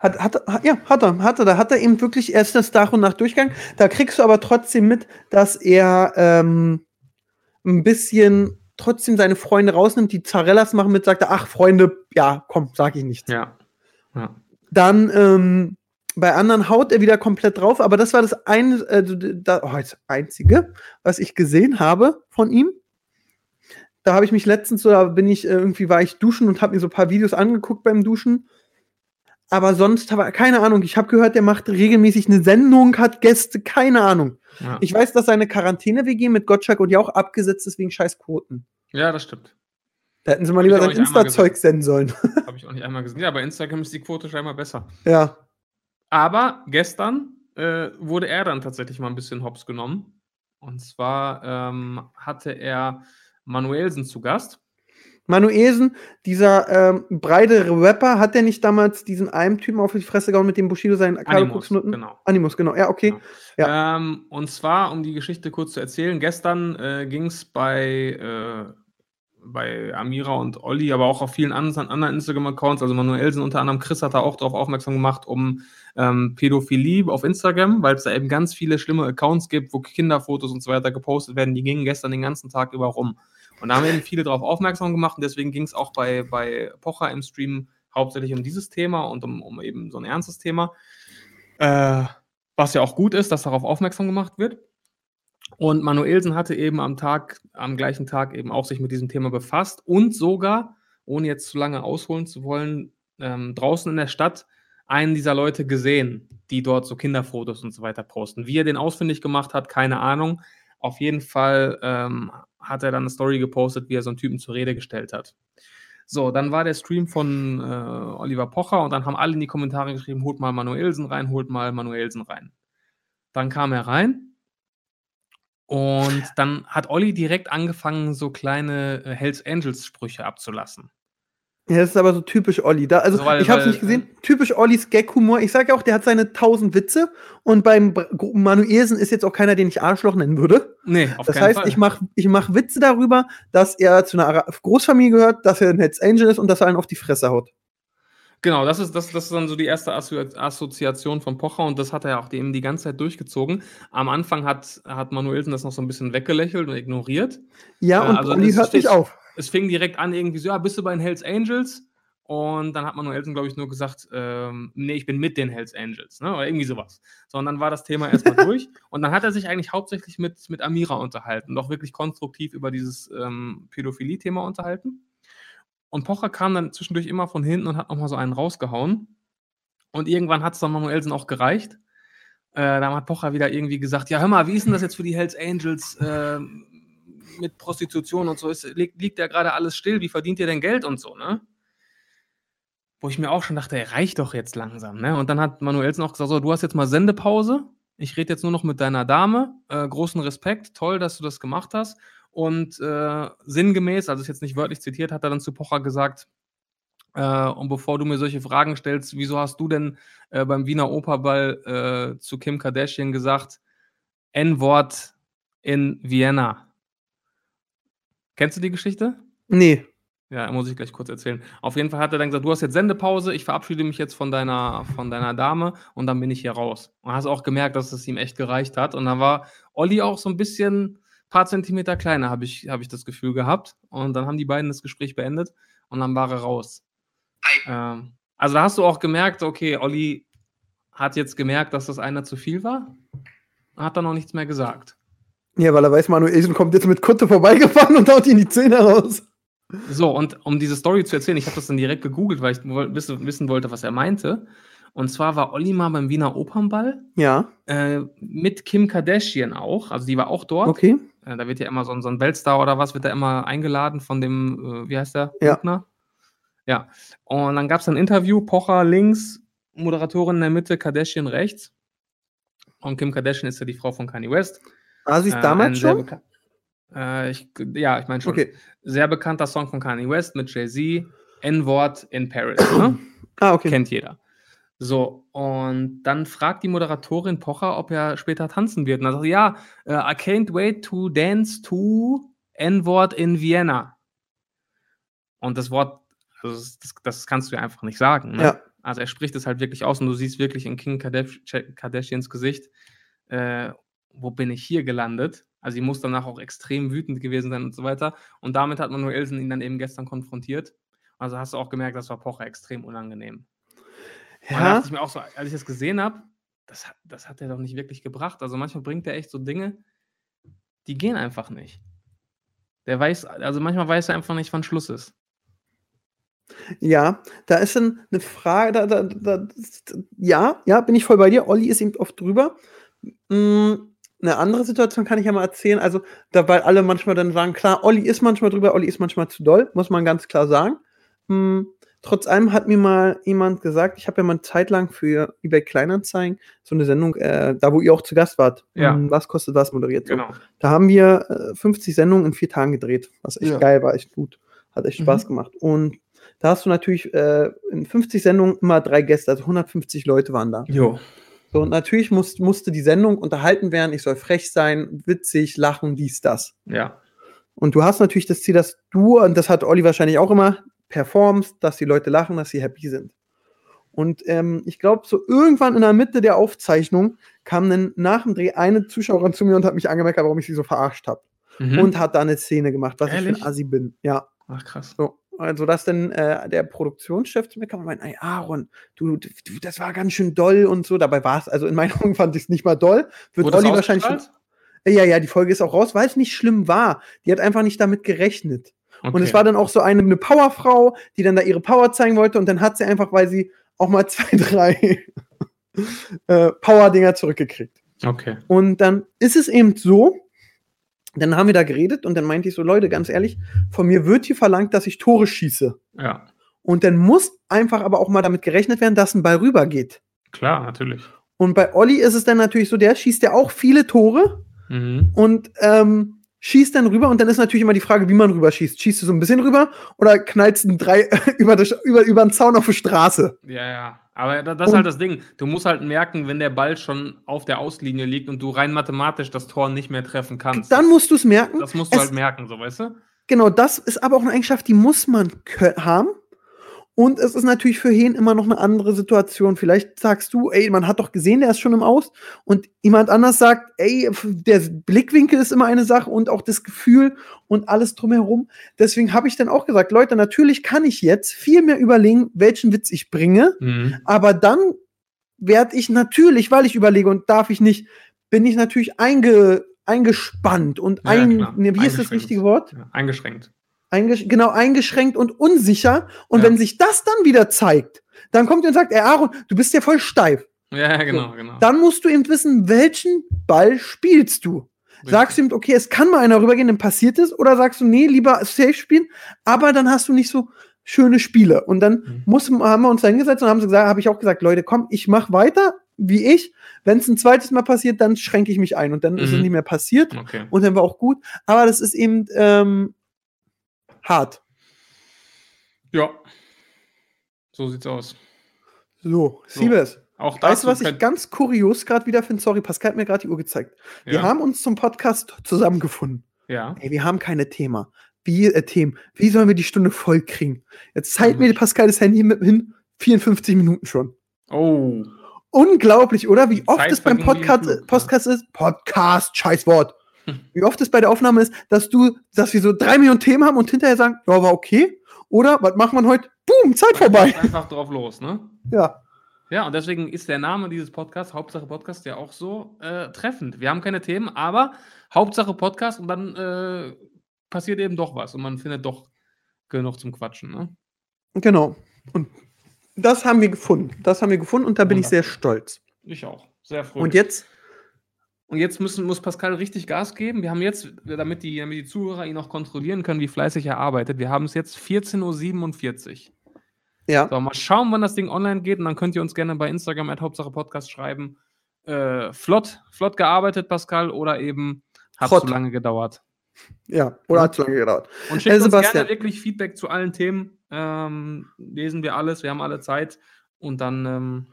Hat, hat, hat, ja, hat er, hat er. Da hat er eben wirklich erst das nach und nach durchgegangen. Da kriegst du aber trotzdem mit, dass er ähm, ein bisschen trotzdem seine Freunde rausnimmt, die Zarellas machen mit, sagt er, ach, Freunde, ja, komm, sag ich nichts. Ja. ja. Dann ähm, bei anderen haut er wieder komplett drauf, aber das war das eine, äh, oh, das einzige, was ich gesehen habe von ihm. Da habe ich mich letztens, so, da bin ich äh, irgendwie, war ich duschen und habe mir so ein paar Videos angeguckt beim Duschen. Aber sonst habe keine Ahnung. Ich habe gehört, der macht regelmäßig eine Sendung, hat Gäste, keine Ahnung. Ja. Ich weiß, dass seine Quarantäne-WG mit Gottschalk und ja auch abgesetzt ist wegen scheiß Quoten. ja, das stimmt. Da hätten sie mal Hab lieber sein Insta-Zeug senden sollen. Habe ich auch nicht einmal gesehen. Ja, bei Instagram ist die Quote scheinbar besser. ja. Aber gestern äh, wurde er dann tatsächlich mal ein bisschen hops genommen. Und zwar ähm, hatte er Manuelsen zu Gast. Manuelsen, dieser ähm, breite Rapper, hat der nicht damals diesen einen Typen auf die Fresse gehauen, mit dem Bushido seinen Animus, genau. Animus, genau. Ja, okay. Genau. Ähm, und zwar, um die Geschichte kurz zu erzählen, gestern äh, ging es bei, äh, bei Amira und Olli, aber auch auf vielen anderen, anderen Instagram-Accounts, also Manuelsen unter anderem, Chris hat da auch darauf aufmerksam gemacht, um ähm, Pädophilie auf Instagram, weil es da eben ganz viele schlimme Accounts gibt, wo Kinderfotos und so weiter gepostet werden. Die gingen gestern den ganzen Tag über rum. Und da haben eben viele darauf aufmerksam gemacht und deswegen ging es auch bei, bei Pocher im Stream hauptsächlich um dieses Thema und um, um eben so ein ernstes Thema. Äh, was ja auch gut ist, dass darauf aufmerksam gemacht wird. Und Manuelsen hatte eben am Tag, am gleichen Tag eben auch sich mit diesem Thema befasst und sogar, ohne jetzt zu lange ausholen zu wollen, ähm, draußen in der Stadt einen dieser Leute gesehen, die dort so Kinderfotos und so weiter posten. Wie er den ausfindig gemacht hat, keine Ahnung. Auf jeden Fall ähm, hat er dann eine Story gepostet, wie er so einen Typen zur Rede gestellt hat. So, dann war der Stream von äh, Oliver Pocher und dann haben alle in die Kommentare geschrieben, holt mal Manuelsen rein, holt mal Manuelsen rein. Dann kam er rein und dann hat Olli direkt angefangen, so kleine äh, Hells Angels Sprüche abzulassen. Ja, das ist aber so typisch Olli. Da, also, So, weil- ich habe es nicht gesehen. Typisch Ollis Gag-Humor. Ich sage ja auch, der hat seine tausend Witze und beim Manuelsen ist jetzt auch keiner, den ich Arschloch nennen würde. Nee, auf Das heißt, Fall. ich mache ich mach Witze darüber, dass er zu einer Großfamilie gehört, dass er ein Hells Angel ist und dass er einen auf die Fresse haut. Genau, das ist, das, das ist dann so die erste Assozi Assoziation von Pocher und das hat er auch eben die ganze Zeit durchgezogen. Am Anfang hat, hat Manuelsen das noch so ein bisschen weggelächelt und ignoriert. Ja, Ja, und also Olli hört nicht auf. Es fing direkt an, irgendwie so, ja, bist du bei den Hells Angels? Und dann hat Manuelsen, glaube ich, nur gesagt, ähm, nee, ich bin mit den Hells Angels, ne? Oder irgendwie sowas. So, und dann war das Thema erstmal durch. Und dann hat er sich eigentlich hauptsächlich mit, mit Amira unterhalten, doch wirklich konstruktiv über dieses ähm, Pädophilie-Thema unterhalten. Und Pocher kam dann zwischendurch immer von hinten und hat nochmal so einen rausgehauen. Und irgendwann hat es dann Manuelsen auch gereicht. Äh, dann hat Pocher wieder irgendwie gesagt: Ja, hör mal, wie ist denn das jetzt für die Hells Angels ähm, mit Prostitution und so? Ist, liegt, liegt ja gerade alles still? Wie verdient ihr denn Geld und so, ne? wo ich mir auch schon dachte, ey, reicht doch jetzt langsam. Ne? Und dann hat Manuelsen auch gesagt, so, du hast jetzt mal Sendepause. Ich rede jetzt nur noch mit deiner Dame. Äh, großen Respekt, toll, dass du das gemacht hast. Und äh, sinngemäß, also ist jetzt nicht wörtlich zitiert, hat er dann zu Pocher gesagt, äh, und bevor du mir solche Fragen stellst, wieso hast du denn äh, beim Wiener Operball äh, zu Kim Kardashian gesagt, N-Wort in Vienna? Kennst du die Geschichte? Nee. Ja, muss ich gleich kurz erzählen. Auf jeden Fall hat er dann gesagt, du hast jetzt Sendepause, ich verabschiede mich jetzt von deiner, von deiner Dame und dann bin ich hier raus. Und hast auch gemerkt, dass es ihm echt gereicht hat. Und dann war Olli auch so ein bisschen, paar Zentimeter kleiner, habe ich, hab ich das Gefühl gehabt. Und dann haben die beiden das Gespräch beendet und dann war er raus. Ähm, also da hast du auch gemerkt, okay, Olli hat jetzt gemerkt, dass das einer zu viel war. Hat dann noch nichts mehr gesagt. Ja, weil er weiß, Manuelsen kommt jetzt mit Kutte vorbeigefahren und haut ihn die Zähne raus. So, und um diese Story zu erzählen, ich habe das dann direkt gegoogelt, weil ich wissen, wissen wollte, was er meinte. Und zwar war Olli mal beim Wiener Opernball Ja, äh, mit Kim Kardashian auch. Also die war auch dort. okay. Äh, da wird ja immer so, ein- so ein Weltstar oder was, wird da immer eingeladen von dem, äh, wie heißt der? Ja. Lugner? Ja. Und dann gab es ein Interview, Pocher links, Moderatorin in der Mitte, Kardashian rechts. Und Kim Kardashian ist ja die Frau von Kanye West. Ah, sie ist Äh, damals schon? Äh, ich, ja, ich meine schon. Okay. Sehr bekannter Song von Kanye West mit Jay-Z, N-Wort in Paris. ne? Ah, okay. Kennt jeder. So, und dann fragt die Moderatorin Pocher, ob er später tanzen wird. Und dann sagt ja, äh, I can't wait to dance to N-Wort in Vienna. Und das Wort, also das, das, das kannst du ja einfach nicht sagen. Ne? Ja. Also er spricht es halt wirklich aus und du siehst wirklich in King Kardash Kardashians Gesicht, äh, wo bin ich hier gelandet? Also sie muss danach auch extrem wütend gewesen sein und so weiter. Und damit hat Manuelsen ihn dann eben gestern konfrontiert. Also hast du auch gemerkt, das war Pocher extrem unangenehm. Und da Ja, dachte ich mir auch so, als ich das gesehen habe, das, hat- das hat er doch nicht wirklich gebracht. Also manchmal bringt er echt so Dinge, die gehen einfach nicht. Der weiß, also manchmal weiß er einfach nicht, wann Schluss ist. ja, da ist dann eine Frage, da, da, da, ja, ja, bin ich voll bei dir. Olli ist eben oft drüber. Mm, eine andere Situation kann ich ja mal erzählen. Also, da, weil alle manchmal dann sagen, klar, Olli ist manchmal drüber, Olli ist manchmal zu doll, muss man ganz klar sagen. Mm, trotz allem hat mir mal jemand gesagt, ich habe ja mal eine Zeit lang für eBay Kleinanzeigen so eine Sendung, äh, da wo ihr auch zu Gast wart, Ja. mm, was kostet was moderiert. So. Genau. Da haben wir äh, 50 Sendungen in vier Tagen gedreht, was echt Ja. geil war, echt gut. Hat echt Mhm. Spaß gemacht. Und da hast du natürlich äh, in 50 Sendungen immer drei Gäste, also 150 Leute waren da. Jo. So, und natürlich muss, musste die Sendung unterhalten werden, ich soll frech sein, witzig, lachen, dies, das. Ja. Und du hast natürlich das Ziel, dass du, und das hat Olli wahrscheinlich auch immer, performst, dass die Leute lachen, dass sie happy sind. Und ähm, ich glaube, so irgendwann in der Mitte der Aufzeichnung kam dann nach dem Dreh eine Zuschauerin zu mir und hat mich angemerkt, warum ich sie so verarscht habe. Mhm. Und hat da eine Szene gemacht, was ich Ehrlich? für ein Assi bin. Ja. Ach krass. So. Also, dass dann äh, der Produktionschef zu mir kam und meinte, ey, Aaron, du, du, das war ganz schön doll und so. Dabei war es, also in meinen Augen fand ich es nicht mal doll. Wird Wurde Olli wahrscheinlich schon, ausgestrahlt? Ja, ja, die Folge ist auch raus, weil es nicht schlimm war. Die hat einfach nicht damit gerechnet. Und Okay. es war dann auch so eine, eine Powerfrau, die dann da ihre Power zeigen wollte und dann hat sie einfach, weil sie auch mal zwei, drei äh, Power-Dinger zurückgekriegt. Okay. Und dann ist es eben so, dann haben wir da geredet und dann meinte ich so, Leute, ganz ehrlich, von mir wird hier verlangt, dass ich Tore schieße. Ja. Und dann muss einfach aber auch mal damit gerechnet werden, dass ein Ball rübergeht. Klar, natürlich. Und bei Olli ist es dann natürlich so, der schießt ja auch viele Tore Mhm. und ähm, schießt dann rüber und dann ist natürlich immer die Frage, wie man rüber schießt. Schießt du so ein bisschen rüber oder knallst du drei über, über, über den Zaun auf die Straße? Ja, ja. Aber da- das ist halt das Ding. Du musst halt merken, wenn der Ball schon auf der Auslinie liegt und du rein mathematisch das Tor nicht mehr treffen kannst. Dann musst du es merken. das musst du es- halt merken, so weißt du? Genau, das ist aber auch eine Eigenschaft, die muss man haben. Und es ist natürlich für Hehn immer noch eine andere Situation. Vielleicht sagst du, ey, man hat doch gesehen, der ist schon im Aus. Und jemand anders sagt, ey, der Blickwinkel ist immer eine Sache und auch das Gefühl und alles drumherum. Deswegen habe ich dann auch gesagt, Leute, natürlich kann ich jetzt viel mehr überlegen, welchen Witz ich bringe. Mhm. Aber dann werde ich natürlich, weil ich überlege und darf ich nicht, bin ich natürlich einge, eingespannt und Ja, ein, nee, wie ist das richtige Wort? Ja, eingeschränkt. Eingesch genau eingeschränkt und unsicher. Und Ja. wenn sich das dann wieder zeigt, dann kommt ihr und sagt, ey Aaron, du bist ja voll steif. Ja, genau, genau. Dann musst du eben wissen, welchen Ball spielst du. Sagst du ihm, okay, es kann mal einer rübergehen, dann passiert es, oder sagst du, nee, lieber safe spielen, aber dann hast du nicht so schöne Spiele. Und dann Mhm. muss, haben wir uns da hingesetzt und haben so gesagt, habe ich auch gesagt, Leute, komm, ich mache weiter, wie ich. Wenn es ein zweites Mal passiert, dann schränke ich mich ein. Und dann ist es Mhm. nicht mehr passiert. Okay. Und dann war auch gut. Aber das ist eben ähm, hart. Ja. So sieht's aus. So, So. Siebes. Auch Weißt du, was ich ganz kurios gerade wieder finde? Sorry, Pascal hat mir gerade die Uhr gezeigt. Wir ja. haben uns zum Podcast zusammengefunden. Ja. Ey, wir haben keine Thema. Wie, äh, Themen. Wie sollen wir die Stunde voll kriegen? Jetzt zeigt Mhm. mir Pascal das Handy mit hin. 54 Minuten schon. Oh. Unglaublich, oder? Wie oft Zeit es beim Podcast, Podcast ist. Podcast, scheiß Wort. Wie oft es bei der Aufnahme ist, dass du, dass wir so drei Millionen Themen haben und hinterher sagen, ja, war okay. Oder was macht man heute? Boom, Zeit vorbei. Einfach drauf los, ne? Ja. Ja, und deswegen ist der Name dieses Podcasts, Hauptsache Podcast, ja auch so äh, treffend. Wir haben keine Themen, aber Hauptsache Podcast und dann äh, passiert eben doch was und man findet doch genug zum Quatschen. Ne? Genau. Und das haben wir gefunden. Das haben wir gefunden und da bin ich sehr Wunderbar. stolz. Ich auch. Sehr froh. Und jetzt, Und jetzt müssen, muss Pascal richtig Gas geben. Wir haben jetzt, damit die, damit die Zuhörer ihn auch kontrollieren können, wie fleißig er arbeitet, wir haben es jetzt 14.47 Uhr. ja, So, mal schauen, wann das Ding online geht und dann könnt ihr uns gerne bei Instagram at Hauptsache Podcast schreiben. Äh, flott, flott gearbeitet, Pascal, oder eben hat Trott. zu lange gedauert. ja, oder hat zu lange gedauert. Und schickt Äh, uns gerne wirklich Feedback zu allen Themen. Ähm, lesen wir alles, wir haben alle Zeit und dann, ähm,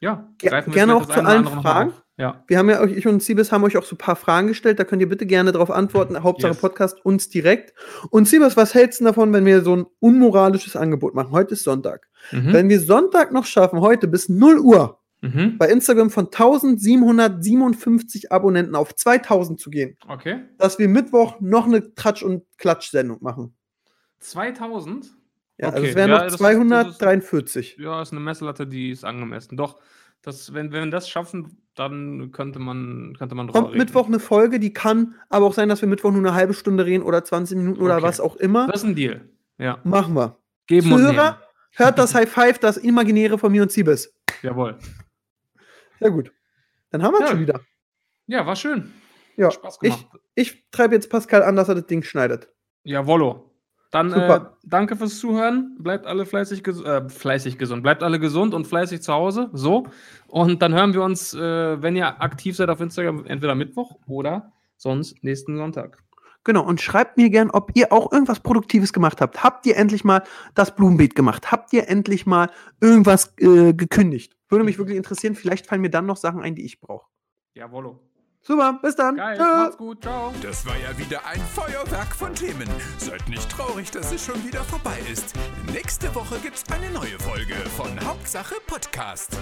ja, greifen wir gerne auch zu allen Fragen. Ja, Wir haben ja euch, ich und Siebes haben euch auch so ein paar Fragen gestellt, da könnt ihr bitte gerne darauf antworten. Hauptsache Yes. Podcast uns direkt. Und Siebes, was hältst du davon, wenn wir so ein unmoralisches Angebot machen? Heute ist Sonntag. mhm. Wenn wir Sonntag noch schaffen, heute bis 0 Uhr Mhm. bei Instagram von 1757 Abonnenten auf 2000 zu gehen, okay. dass wir Mittwoch noch eine Tratsch- und Klatsch-Sendung machen. 2000? Ja, also Okay, es wären ja, noch das ist- 243. Ja, ist eine Messlatte, die ist angemessen. Doch, das, wenn, wenn wir das schaffen, dann könnte man, könnte man Kommt Mittwoch eine Folge, die kann aber auch sein, dass wir Mittwoch nur eine halbe Stunde reden oder 20 Minuten oder Okay. was auch immer. Das ist ein Deal. Ja. Machen wir. Geben und Zuhörer, nehmen. hört das High Five, das Imaginäre von mir und Siebes. Jawohl. Sehr gut. Dann haben wir Ja. schon wieder. Ja, war schön. Ja, Spaß ich, gemacht. ich treibe jetzt Pascal an, dass er das Ding schneidet. Jawollo. Dann äh, danke fürs Zuhören. Bleibt alle fleißig, ges äh, fleißig gesund. Bleibt alle gesund und fleißig zu Hause. So. Und dann hören wir uns, äh, wenn ihr aktiv seid auf Instagram, entweder Mittwoch oder sonst nächsten Sonntag. Genau, und schreibt mir gern, ob ihr auch irgendwas Produktives gemacht habt. Habt ihr endlich mal das Blumenbeet gemacht? Habt ihr endlich mal irgendwas äh, gekündigt? Würde mich wirklich interessieren. Vielleicht fallen mir dann noch Sachen ein, die ich brauche. Jawollo. Super, bis dann. Geil. Tschö. Macht's gut. Ciao. Das war ja wieder ein Feuerwerk von Themen. Seid nicht traurig, dass es schon wieder vorbei ist. Nächste Woche gibt's eine neue Folge von Hauptsache Podcast.